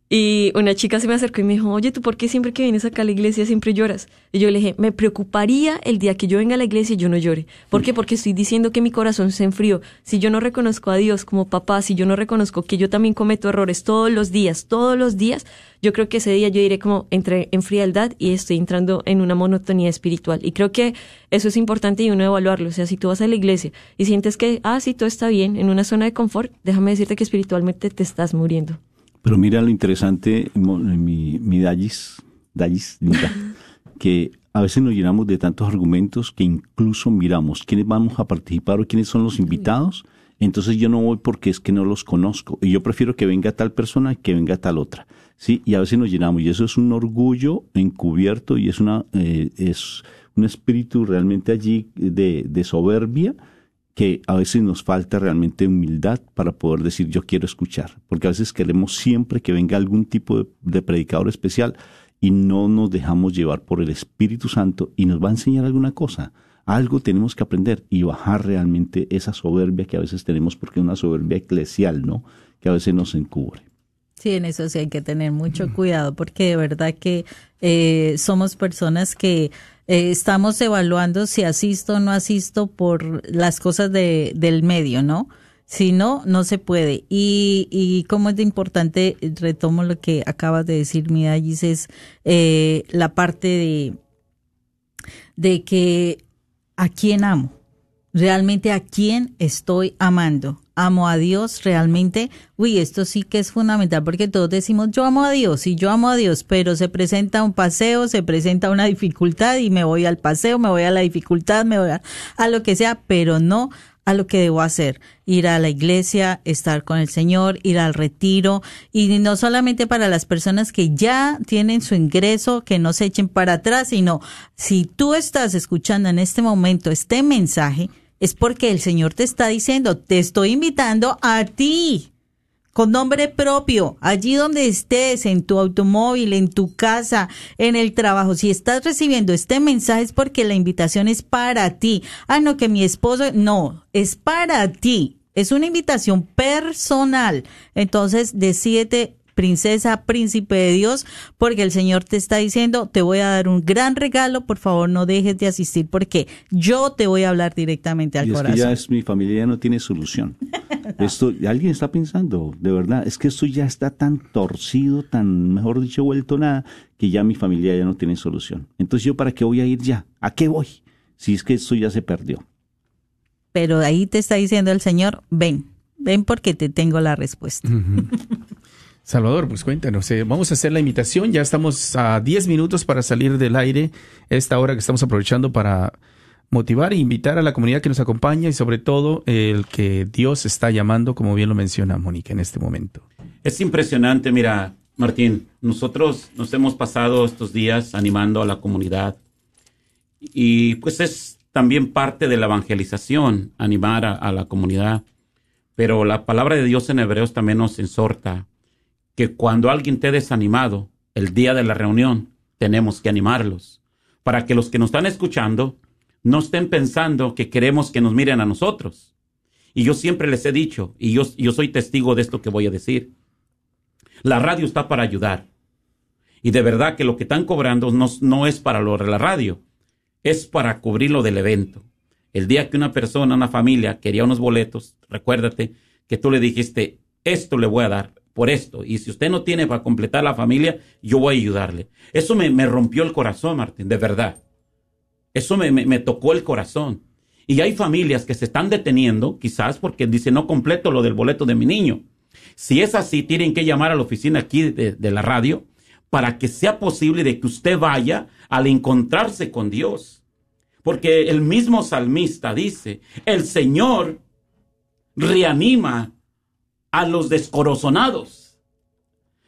Y una chica se me acercó y me dijo, oye, ¿tú por qué siempre que vienes acá a la iglesia siempre lloras? Y yo le dije, me preocuparía el día que yo venga a la iglesia y yo no llore. ¿Por qué? Porque estoy diciendo que mi corazón se enfrió. Si yo no reconozco a Dios como papá, si yo no reconozco que yo también cometo errores todos los días, todos los días, yo creo que ese día yo iré como entre en frialdad y estoy entrando en una monotonía espiritual. Y creo que eso es importante y uno evaluarlo. O sea, si tú vas a la iglesia y sientes que, ah, sí, todo está bien, en una zona de confort, déjame decirte que espiritualmente te estás muriendo. Pero mira lo interesante, mi, mi Dallis, Dallis, linda, que a veces nos llenamos de tantos argumentos que incluso miramos quiénes vamos a participar o quiénes son los invitados. Entonces yo no voy porque es que no los conozco. Y yo prefiero que venga tal persona que venga tal otra. Sí, y a veces nos llenamos. Y eso es un orgullo encubierto y es una, eh, es un espíritu realmente allí de, de soberbia que a veces nos falta realmente humildad para poder decir yo quiero escuchar, porque a veces queremos siempre que venga algún tipo de, de predicador especial y no nos dejamos llevar por el Espíritu Santo y nos va a enseñar alguna cosa. Algo tenemos que aprender y bajar realmente esa soberbia que a veces tenemos, porque es una soberbia eclesial, ¿no? Que a veces nos encubre. Sí, en eso sí hay que tener mucho cuidado porque de verdad que eh, somos personas que eh, estamos evaluando si asisto o no asisto por las cosas de, del medio, ¿no? Si no, no se puede. Y, y como es de importante, retomo lo que acabas de decir, mi Dallis, es eh, la parte de, de que a quién amo, realmente a quién estoy amando. Amo a Dios realmente. Uy, esto sí que es fundamental porque todos decimos yo amo a Dios y yo amo a Dios, pero se presenta un paseo, se presenta una dificultad y me voy al paseo, me voy a la dificultad, me voy a, a lo que sea, pero no a lo que debo hacer, ir a la iglesia, estar con el Señor, ir al retiro, y no solamente para las personas que ya tienen su ingreso, que no se echen para atrás, sino si tú estás escuchando en este momento este mensaje, es porque el Señor te está diciendo, te estoy invitando a ti, con nombre propio, allí donde estés, en tu automóvil, en tu casa, en el trabajo. Si estás recibiendo este mensaje es porque la invitación es para ti. Ah, no, que mi esposo, no, es para ti. Es una invitación personal. Entonces, decídete princesa, príncipe de Dios, porque el Señor te está diciendo, te voy a dar un gran regalo, por favor no dejes de asistir porque yo te voy a hablar directamente al y es corazón. que ya es mi familia ya no tiene solución. Esto, alguien está pensando, de verdad, es que esto ya está tan torcido, tan, mejor dicho, vuelto nada, que ya mi familia ya no tiene solución. Entonces, ¿yo para qué voy a ir ya? ¿A qué voy? Si es que esto ya se perdió. Pero ahí te está diciendo el Señor, ven, ven porque te tengo la respuesta. Salvador, pues cuéntanos, eh, vamos a hacer la invitación, ya estamos a 10 minutos para salir del aire, esta hora que estamos aprovechando para motivar e invitar a la comunidad que nos acompaña y sobre todo el que Dios está llamando, como bien lo menciona Mónica en este momento. Es impresionante, mira, Martín, nosotros nos hemos pasado estos días animando a la comunidad y pues es también parte de la evangelización, animar a, la comunidad, pero la palabra de Dios en hebreos también nos exhorta que cuando alguien te desanimado, el día de la reunión, tenemos que animarlos. Para que los que nos están escuchando no estén pensando que queremos que nos miren a nosotros. Y yo siempre les he dicho, y yo, yo soy testigo de esto que voy a decir, la radio está para ayudar. Y de verdad que lo que están cobrando no, no es para lo de la radio, es para cubrir lo del evento. El día que una persona, una familia quería unos boletos, recuérdate que tú le dijiste, esto le voy a dar por esto. Y si usted no tiene para completar la familia, yo voy a ayudarle. Eso me, rompió el corazón, Martín, de verdad. Eso me tocó el corazón. Y hay familias que se están deteniendo, quizás porque dicen, no completo lo del boleto de mi niño. Si es así, tienen que llamar a la oficina aquí de, de la radio para que sea posible de que usted vaya al encontrarse con Dios. Porque el mismo salmista dice, el Señor reanima a los descorazonados.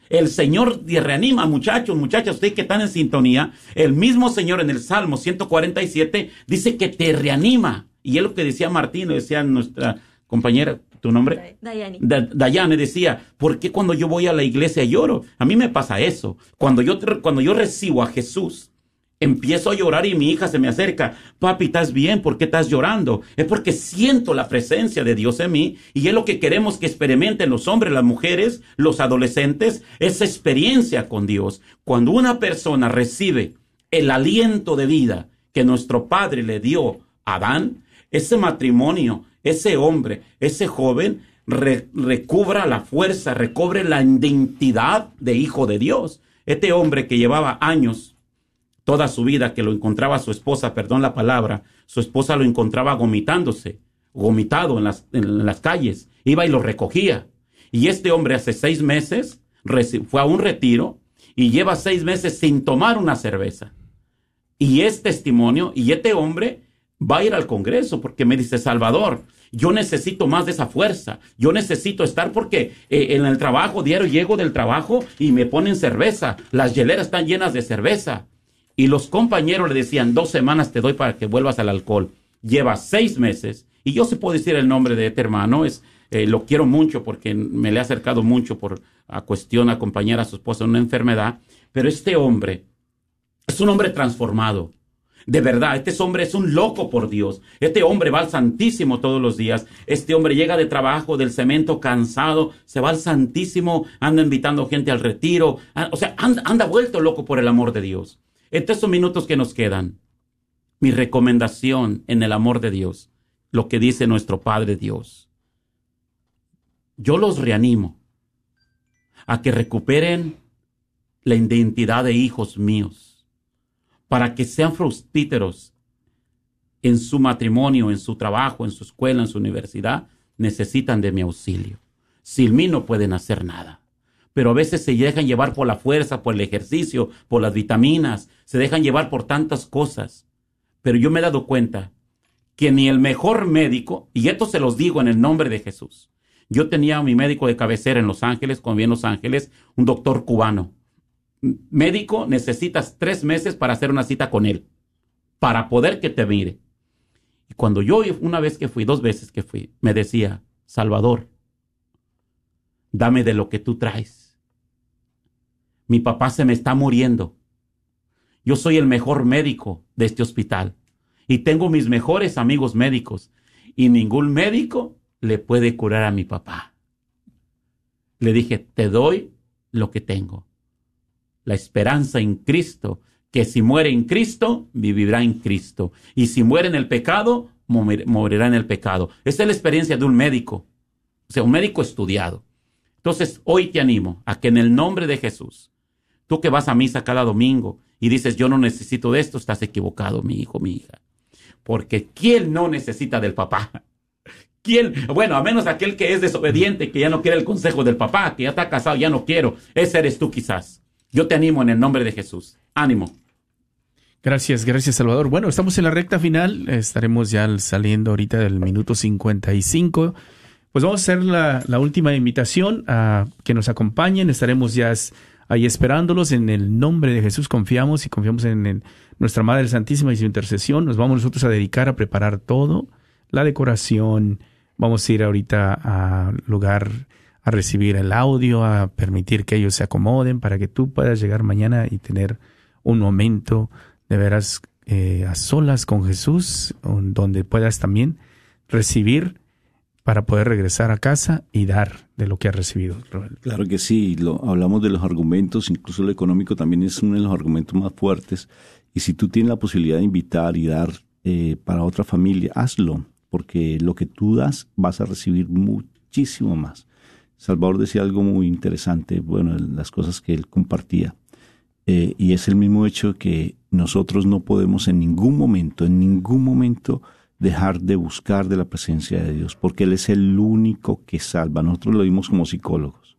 El Señor reanima, muchachos, muchachas, ustedes que están en sintonía. El mismo Señor en el Salmo 147 dice que te reanima. Y es lo que decía Martín, lo decía nuestra compañera, ¿tu nombre? Dayani. Da- Dayane decía, ¿por qué cuando yo voy a la iglesia lloro? A mí me pasa eso. Cuando yo, cuando yo recibo a Jesús, empiezo a llorar y mi hija se me acerca. Papi, ¿estás bien? ¿Por qué estás llorando? Es porque siento la presencia de Dios en mí y es lo que queremos que experimenten los hombres, las mujeres, los adolescentes, esa experiencia con Dios. Cuando una persona recibe el aliento de vida que nuestro Padre le dio a Adán, ese matrimonio, ese hombre, ese joven, re- recubra la fuerza, recobre la identidad de hijo de Dios. Este hombre que llevaba años, toda su vida, que lo encontraba su esposa, perdón la palabra, su esposa lo encontraba gomitándose, gomitado en las, en las calles, iba y lo recogía. Y este hombre hace seis meses fue a un retiro y lleva seis meses sin tomar una cerveza y es testimonio y este hombre va a ir al Congreso porque me dice, Salvador, yo necesito más de esa fuerza, yo necesito estar porque eh, en el trabajo diario llego del trabajo y me ponen cerveza, las hieleras están llenas de cerveza. Y los compañeros le decían, dos semanas te doy para que vuelvas al alcohol. Lleva seis meses. Y yo se puedo decir el nombre de este hermano, es, eh, lo quiero mucho porque me le he acercado mucho por a cuestión a acompañar a su esposa en una enfermedad. Pero este hombre es un hombre transformado. De verdad, este hombre es un loco por Dios. Este hombre va al Santísimo todos los días. Este hombre llega de trabajo, del cemento, cansado, se va al Santísimo, anda invitando gente al retiro. O sea, anda, anda vuelto loco por el amor de Dios. En estos minutos que nos quedan, mi recomendación en el amor de Dios, lo que dice nuestro Padre Dios. Yo los reanimo a que recuperen la identidad de hijos míos, para que sean fructíferos en su matrimonio, en su trabajo, en su escuela, en su universidad, necesitan de mi auxilio. Sin mí no pueden hacer nada. Pero a veces se dejan llevar por la fuerza, por el ejercicio, por las vitaminas, se dejan llevar por tantas cosas. Pero yo me he dado cuenta que ni el mejor médico, y esto se los digo en el nombre de Jesús, yo tenía a mi médico de cabecera en Los Ángeles, cuando en Los Ángeles, un doctor cubano. Médico, necesitas tres meses para hacer una cita con él, para poder que te mire. Y cuando yo, una vez que fui, dos veces que fui, me decía, Salvador, dame de lo que tú traes. Mi papá se me está muriendo. Yo soy el mejor médico de este hospital y tengo mis mejores amigos médicos y ningún médico le puede curar a mi papá. Le dije, te doy lo que tengo. La esperanza en Cristo, que si muere en Cristo, vivirá en Cristo. Y si muere en el pecado, morir- morirá en el pecado. Esa es la experiencia de un médico, o sea, un médico estudiado. Entonces, hoy te animo a que en el nombre de Jesús, tú que vas a misa cada domingo y dices, yo no necesito de esto, estás equivocado, mi hijo, mi hija. Porque ¿quién no necesita del papá? ¿Quién? Bueno, a menos aquel que es desobediente, que ya no quiere el consejo del papá, que ya está casado, ya no quiero. Ese eres tú quizás. Yo te animo en el nombre de Jesús. Ánimo. Gracias, gracias Salvador. Bueno, estamos en la recta final, estaremos ya saliendo ahorita del minuto 55. Pues vamos a hacer la, la última invitación a que nos acompañen, estaremos ya ahí esperándolos. En el nombre de Jesús, confiamos y confiamos en, nuestra Madre Santísima y su intercesión. Nos vamos nosotros a dedicar a preparar todo, la decoración, vamos a ir ahorita al lugar a recibir el audio, a permitir que ellos se acomoden para que tú puedas llegar mañana y tener un momento de veras eh, a solas con Jesús, donde puedas también recibir para poder regresar a casa y dar de lo que has recibido. Claro que sí, lo, hablamos de los argumentos, incluso lo económico también es uno de los argumentos más fuertes. Y si tú tienes la posibilidad de invitar y dar eh, para otra familia, hazlo, porque lo que tú das vas a recibir muchísimo más. Salvador decía algo muy interesante, bueno, las cosas que él compartía. Eh, y es el mismo hecho que nosotros no podemos en ningún momento, en ningún momento dejar de buscar de la presencia de Dios, porque Él es el único que salva. Nosotros lo vimos como psicólogos.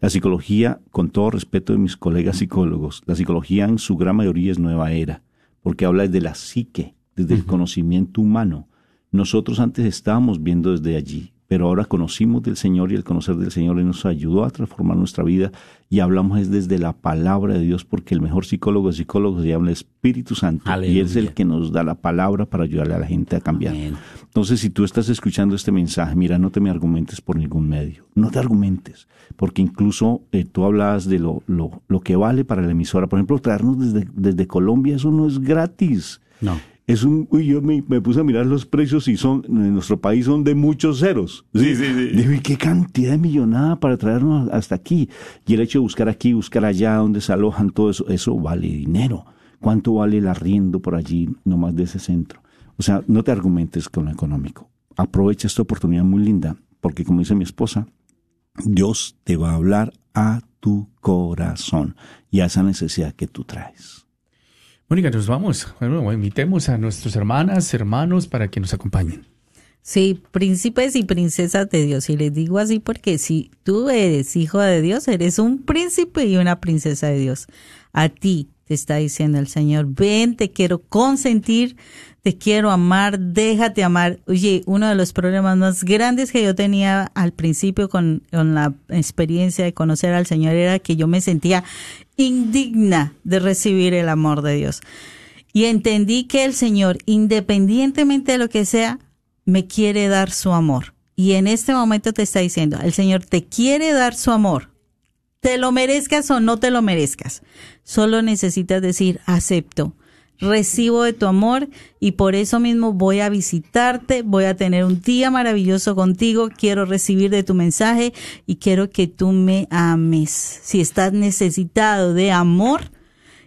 La psicología, con todo respeto de mis colegas psicólogos, la psicología en su gran mayoría es nueva era, porque habla desde la psique, desde el conocimiento humano. Nosotros antes estábamos viendo desde allí, pero ahora conocimos del Señor y el conocer del Señor nos ayudó a transformar nuestra vida y hablamos es desde la palabra de Dios, porque el mejor psicólogo de psicólogos se llama el Espíritu Santo y es el que nos da la palabra para ayudarle a la gente a cambiar. Amén. Entonces, si tú estás escuchando este mensaje, mira, no te me argumentes por ningún medio. No te argumentes, porque incluso eh, tú hablabas de lo, lo, lo que vale para la emisora. Por ejemplo, traernos desde, desde Colombia, eso no es gratis. No. Es un, uy, yo me, me puse a mirar los precios y son, en nuestro país son de muchos ceros. Sí, sí, sí. Digo, ¿y qué cantidad de millonada para traernos hasta aquí? Y el hecho de buscar aquí, buscar allá, donde se alojan, todo eso, eso vale dinero. ¿Cuánto vale el arriendo por allí, nomás de ese centro? O sea, no te argumentes con lo económico. Aprovecha esta oportunidad muy linda, porque como dice mi esposa, Dios te va a hablar a tu corazón y a esa necesidad que tú traes. Mónica, nos vamos. Bueno, invitemos a nuestras hermanas, hermanos para que nos acompañen. Sí, príncipes y princesas de Dios. Y les digo así porque si tú eres hijo de Dios, eres un príncipe y una princesa de Dios. A ti te está diciendo el Señor, ven, te quiero consentir, te quiero amar, déjate amar. Oye, uno de los problemas más grandes que yo tenía al principio con, con la experiencia de conocer al Señor era que yo me sentía indigna de recibir el amor de Dios. Y entendí que el Señor, independientemente de lo que sea, me quiere dar su amor. Y en este momento te está diciendo, el Señor te quiere dar su amor. Te lo merezcas o no te lo merezcas. Solo necesitas decir, acepto, recibo de tu amor y por eso mismo voy a visitarte, voy a tener un día maravilloso contigo, quiero recibir de tu mensaje y quiero que tú me ames. Si estás necesitado de amor,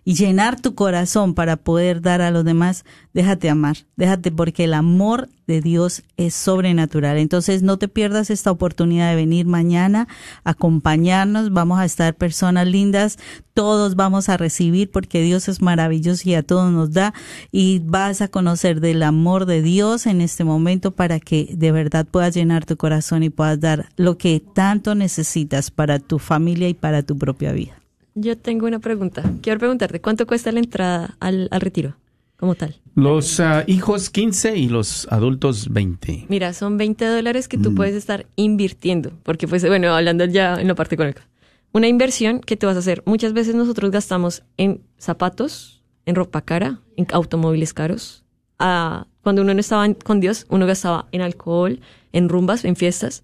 y llenar tu corazón para poder dar a los demás, déjate amar, déjate porque el amor de Dios es sobrenatural. Entonces no te pierdas esta oportunidad de venir mañana, acompañarnos, vamos a estar personas lindas, todos vamos a recibir porque Dios es maravilloso y a todos nos da y vas a conocer del amor de Dios en este momento para que de verdad puedas llenar tu corazón y puedas dar lo que tanto necesitas para tu familia y para tu propia vida. Yo tengo una pregunta. Quiero preguntarte, ¿cuánto cuesta la entrada al, al retiro como tal? Los ah, hijos 15 y los adultos 20. Mira, son 20 dólares que tú puedes estar invirtiendo, porque pues, bueno, hablando ya en la parte económica. Una inversión que tú vas a hacer. Muchas veces nosotros gastamos en zapatos, en ropa cara, en automóviles caros. Ah, cuando uno no estaba con Dios, uno gastaba en alcohol, en rumbas, en fiestas.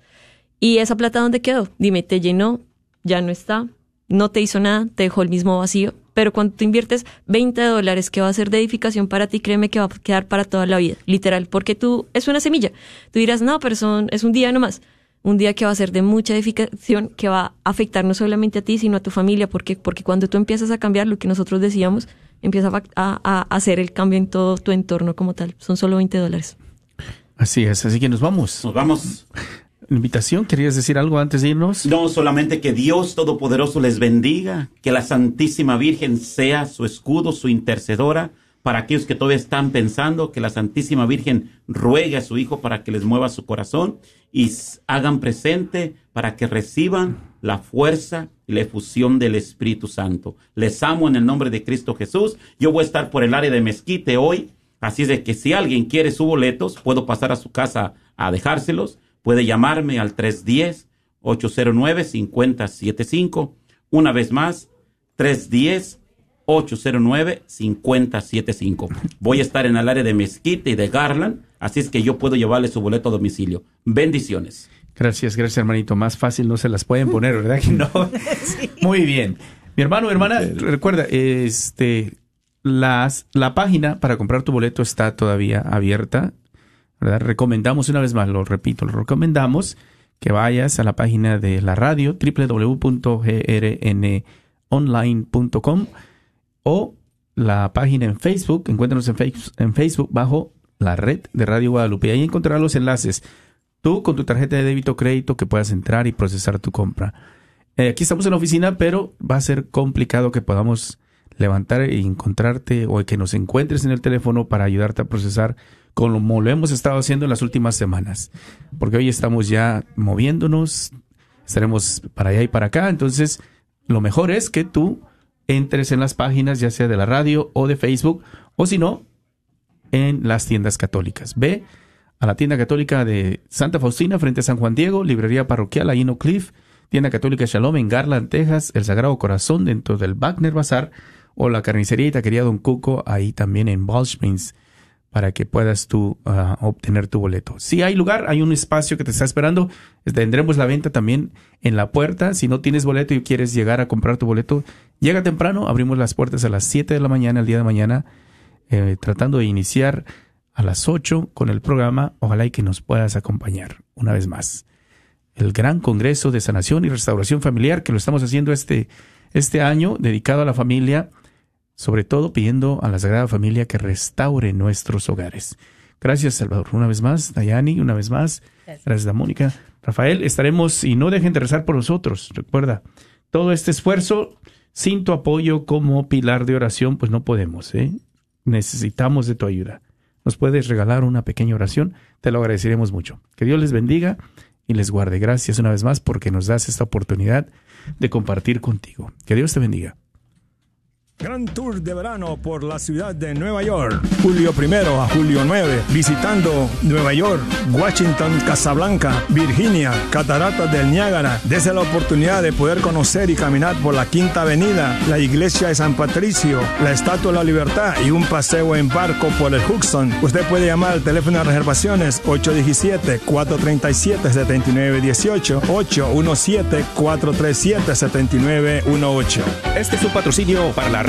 ¿Y esa plata dónde quedó? Dime, ¿te llenó? ¿Ya no está? ¿No te hizo nada? ¿Te dejó el mismo vacío? Pero cuando tú inviertes 20 dólares que va a ser de edificación para ti, créeme que va a quedar para toda la vida, literal, porque tú es una semilla. Tú dirás, no, pero son, es un día nomás. Un día que va a ser de mucha edificación, que va a afectar no solamente a ti, sino a tu familia, porque, porque cuando tú empiezas a cambiar lo que nosotros decíamos, empieza a, a- a hacer el cambio en todo tu entorno como tal. Son solo 20 dólares. Así es, así que nos vamos. Nos vamos. Invitación, ¿querías decir algo antes de irnos? No solamente que Dios Todopoderoso les bendiga, que la Santísima Virgen sea su escudo, su intercedora, para aquellos que todavía están pensando, que la Santísima Virgen ruegue a su Hijo para que les mueva su corazón y hagan presente para que reciban la fuerza y la efusión del Espíritu Santo. Les amo en el nombre de Cristo Jesús. Yo voy a estar por el área de Mezquite hoy, así es de que si alguien quiere sus boletos, puedo pasar a su casa a dejárselos. Puede llamarme al 310-809-5075. Una vez más, 310-809-5075. Voy a estar en el área de Mezquite y de Garland, así es que yo puedo llevarle su boleto a domicilio. Bendiciones. Gracias, gracias hermanito. Más fácil no se las pueden poner, ¿verdad que no? Muy bien. Mi hermano, hermana, recuerda, este, las, la página para comprar tu boleto está todavía abierta. Recomendamos una vez más, lo repito, lo recomendamos que vayas a la página de la radio www.grnonline.com o la página en Facebook, encuéntranos en, en Facebook bajo la red de Radio Guadalupe. Ahí encontrarás los enlaces. Tú con tu tarjeta de débito o crédito que puedas entrar y procesar tu compra. Eh, aquí estamos en la oficina, pero va a ser complicado que podamos levantar y encontrarte o que nos encuentres en el teléfono para ayudarte a procesar como lo hemos estado haciendo en las últimas semanas. Porque hoy estamos ya moviéndonos, estaremos para allá y para acá. Entonces, lo mejor es que tú entres en las páginas, ya sea de la radio o de Facebook, o si no, en las tiendas católicas. Ve a la tienda católica de Santa Faustina frente a San Juan Diego, librería parroquial Oak Cliff, tienda católica Shalom en Garland, Texas, el Sagrado Corazón dentro del Wagner Bazar o la carnicería y taquería Don Cuco ahí también en Balsmins para que puedas tú ah, obtener tu boleto. Si hay lugar, hay un espacio que te está esperando. Tendremos la venta también en la puerta. Si no tienes boleto y quieres llegar a comprar tu boleto, llega temprano. Abrimos las puertas a las 7 de la mañana el día de mañana, eh, tratando de iniciar a las 8 con el programa. Ojalá y que nos puedas acompañar una vez más. El gran Congreso de Sanación y Restauración Familiar que lo estamos haciendo este, este año, dedicado a la familia sobre todo pidiendo a la Sagrada Familia que restaure nuestros hogares. Gracias, Salvador. Una vez más, Dayani, una vez más. Gracias, a Mónica. Rafael, estaremos y no dejen de rezar por nosotros. Recuerda, todo este esfuerzo, sin tu apoyo como pilar de oración, pues no podemos. ¿eh? Necesitamos de tu ayuda. ¿Nos puedes regalar una pequeña oración? Te lo agradeceremos mucho. Que Dios les bendiga y les guarde. Gracias una vez más porque nos das esta oportunidad de compartir contigo. Que Dios te bendiga. Gran Tour de verano por la ciudad de Nueva York, julio primero a julio 9, visitando Nueva York, Washington, Casablanca, Virginia, Cataratas del Niágara. Desde la oportunidad de poder conocer y caminar por la Quinta Avenida, la iglesia de San Patricio, la Estatua de la Libertad y un paseo en barco por el Hudson. Usted puede llamar al teléfono de reservaciones 817-437-7918, 817-437-7918. Este es un patrocinio para la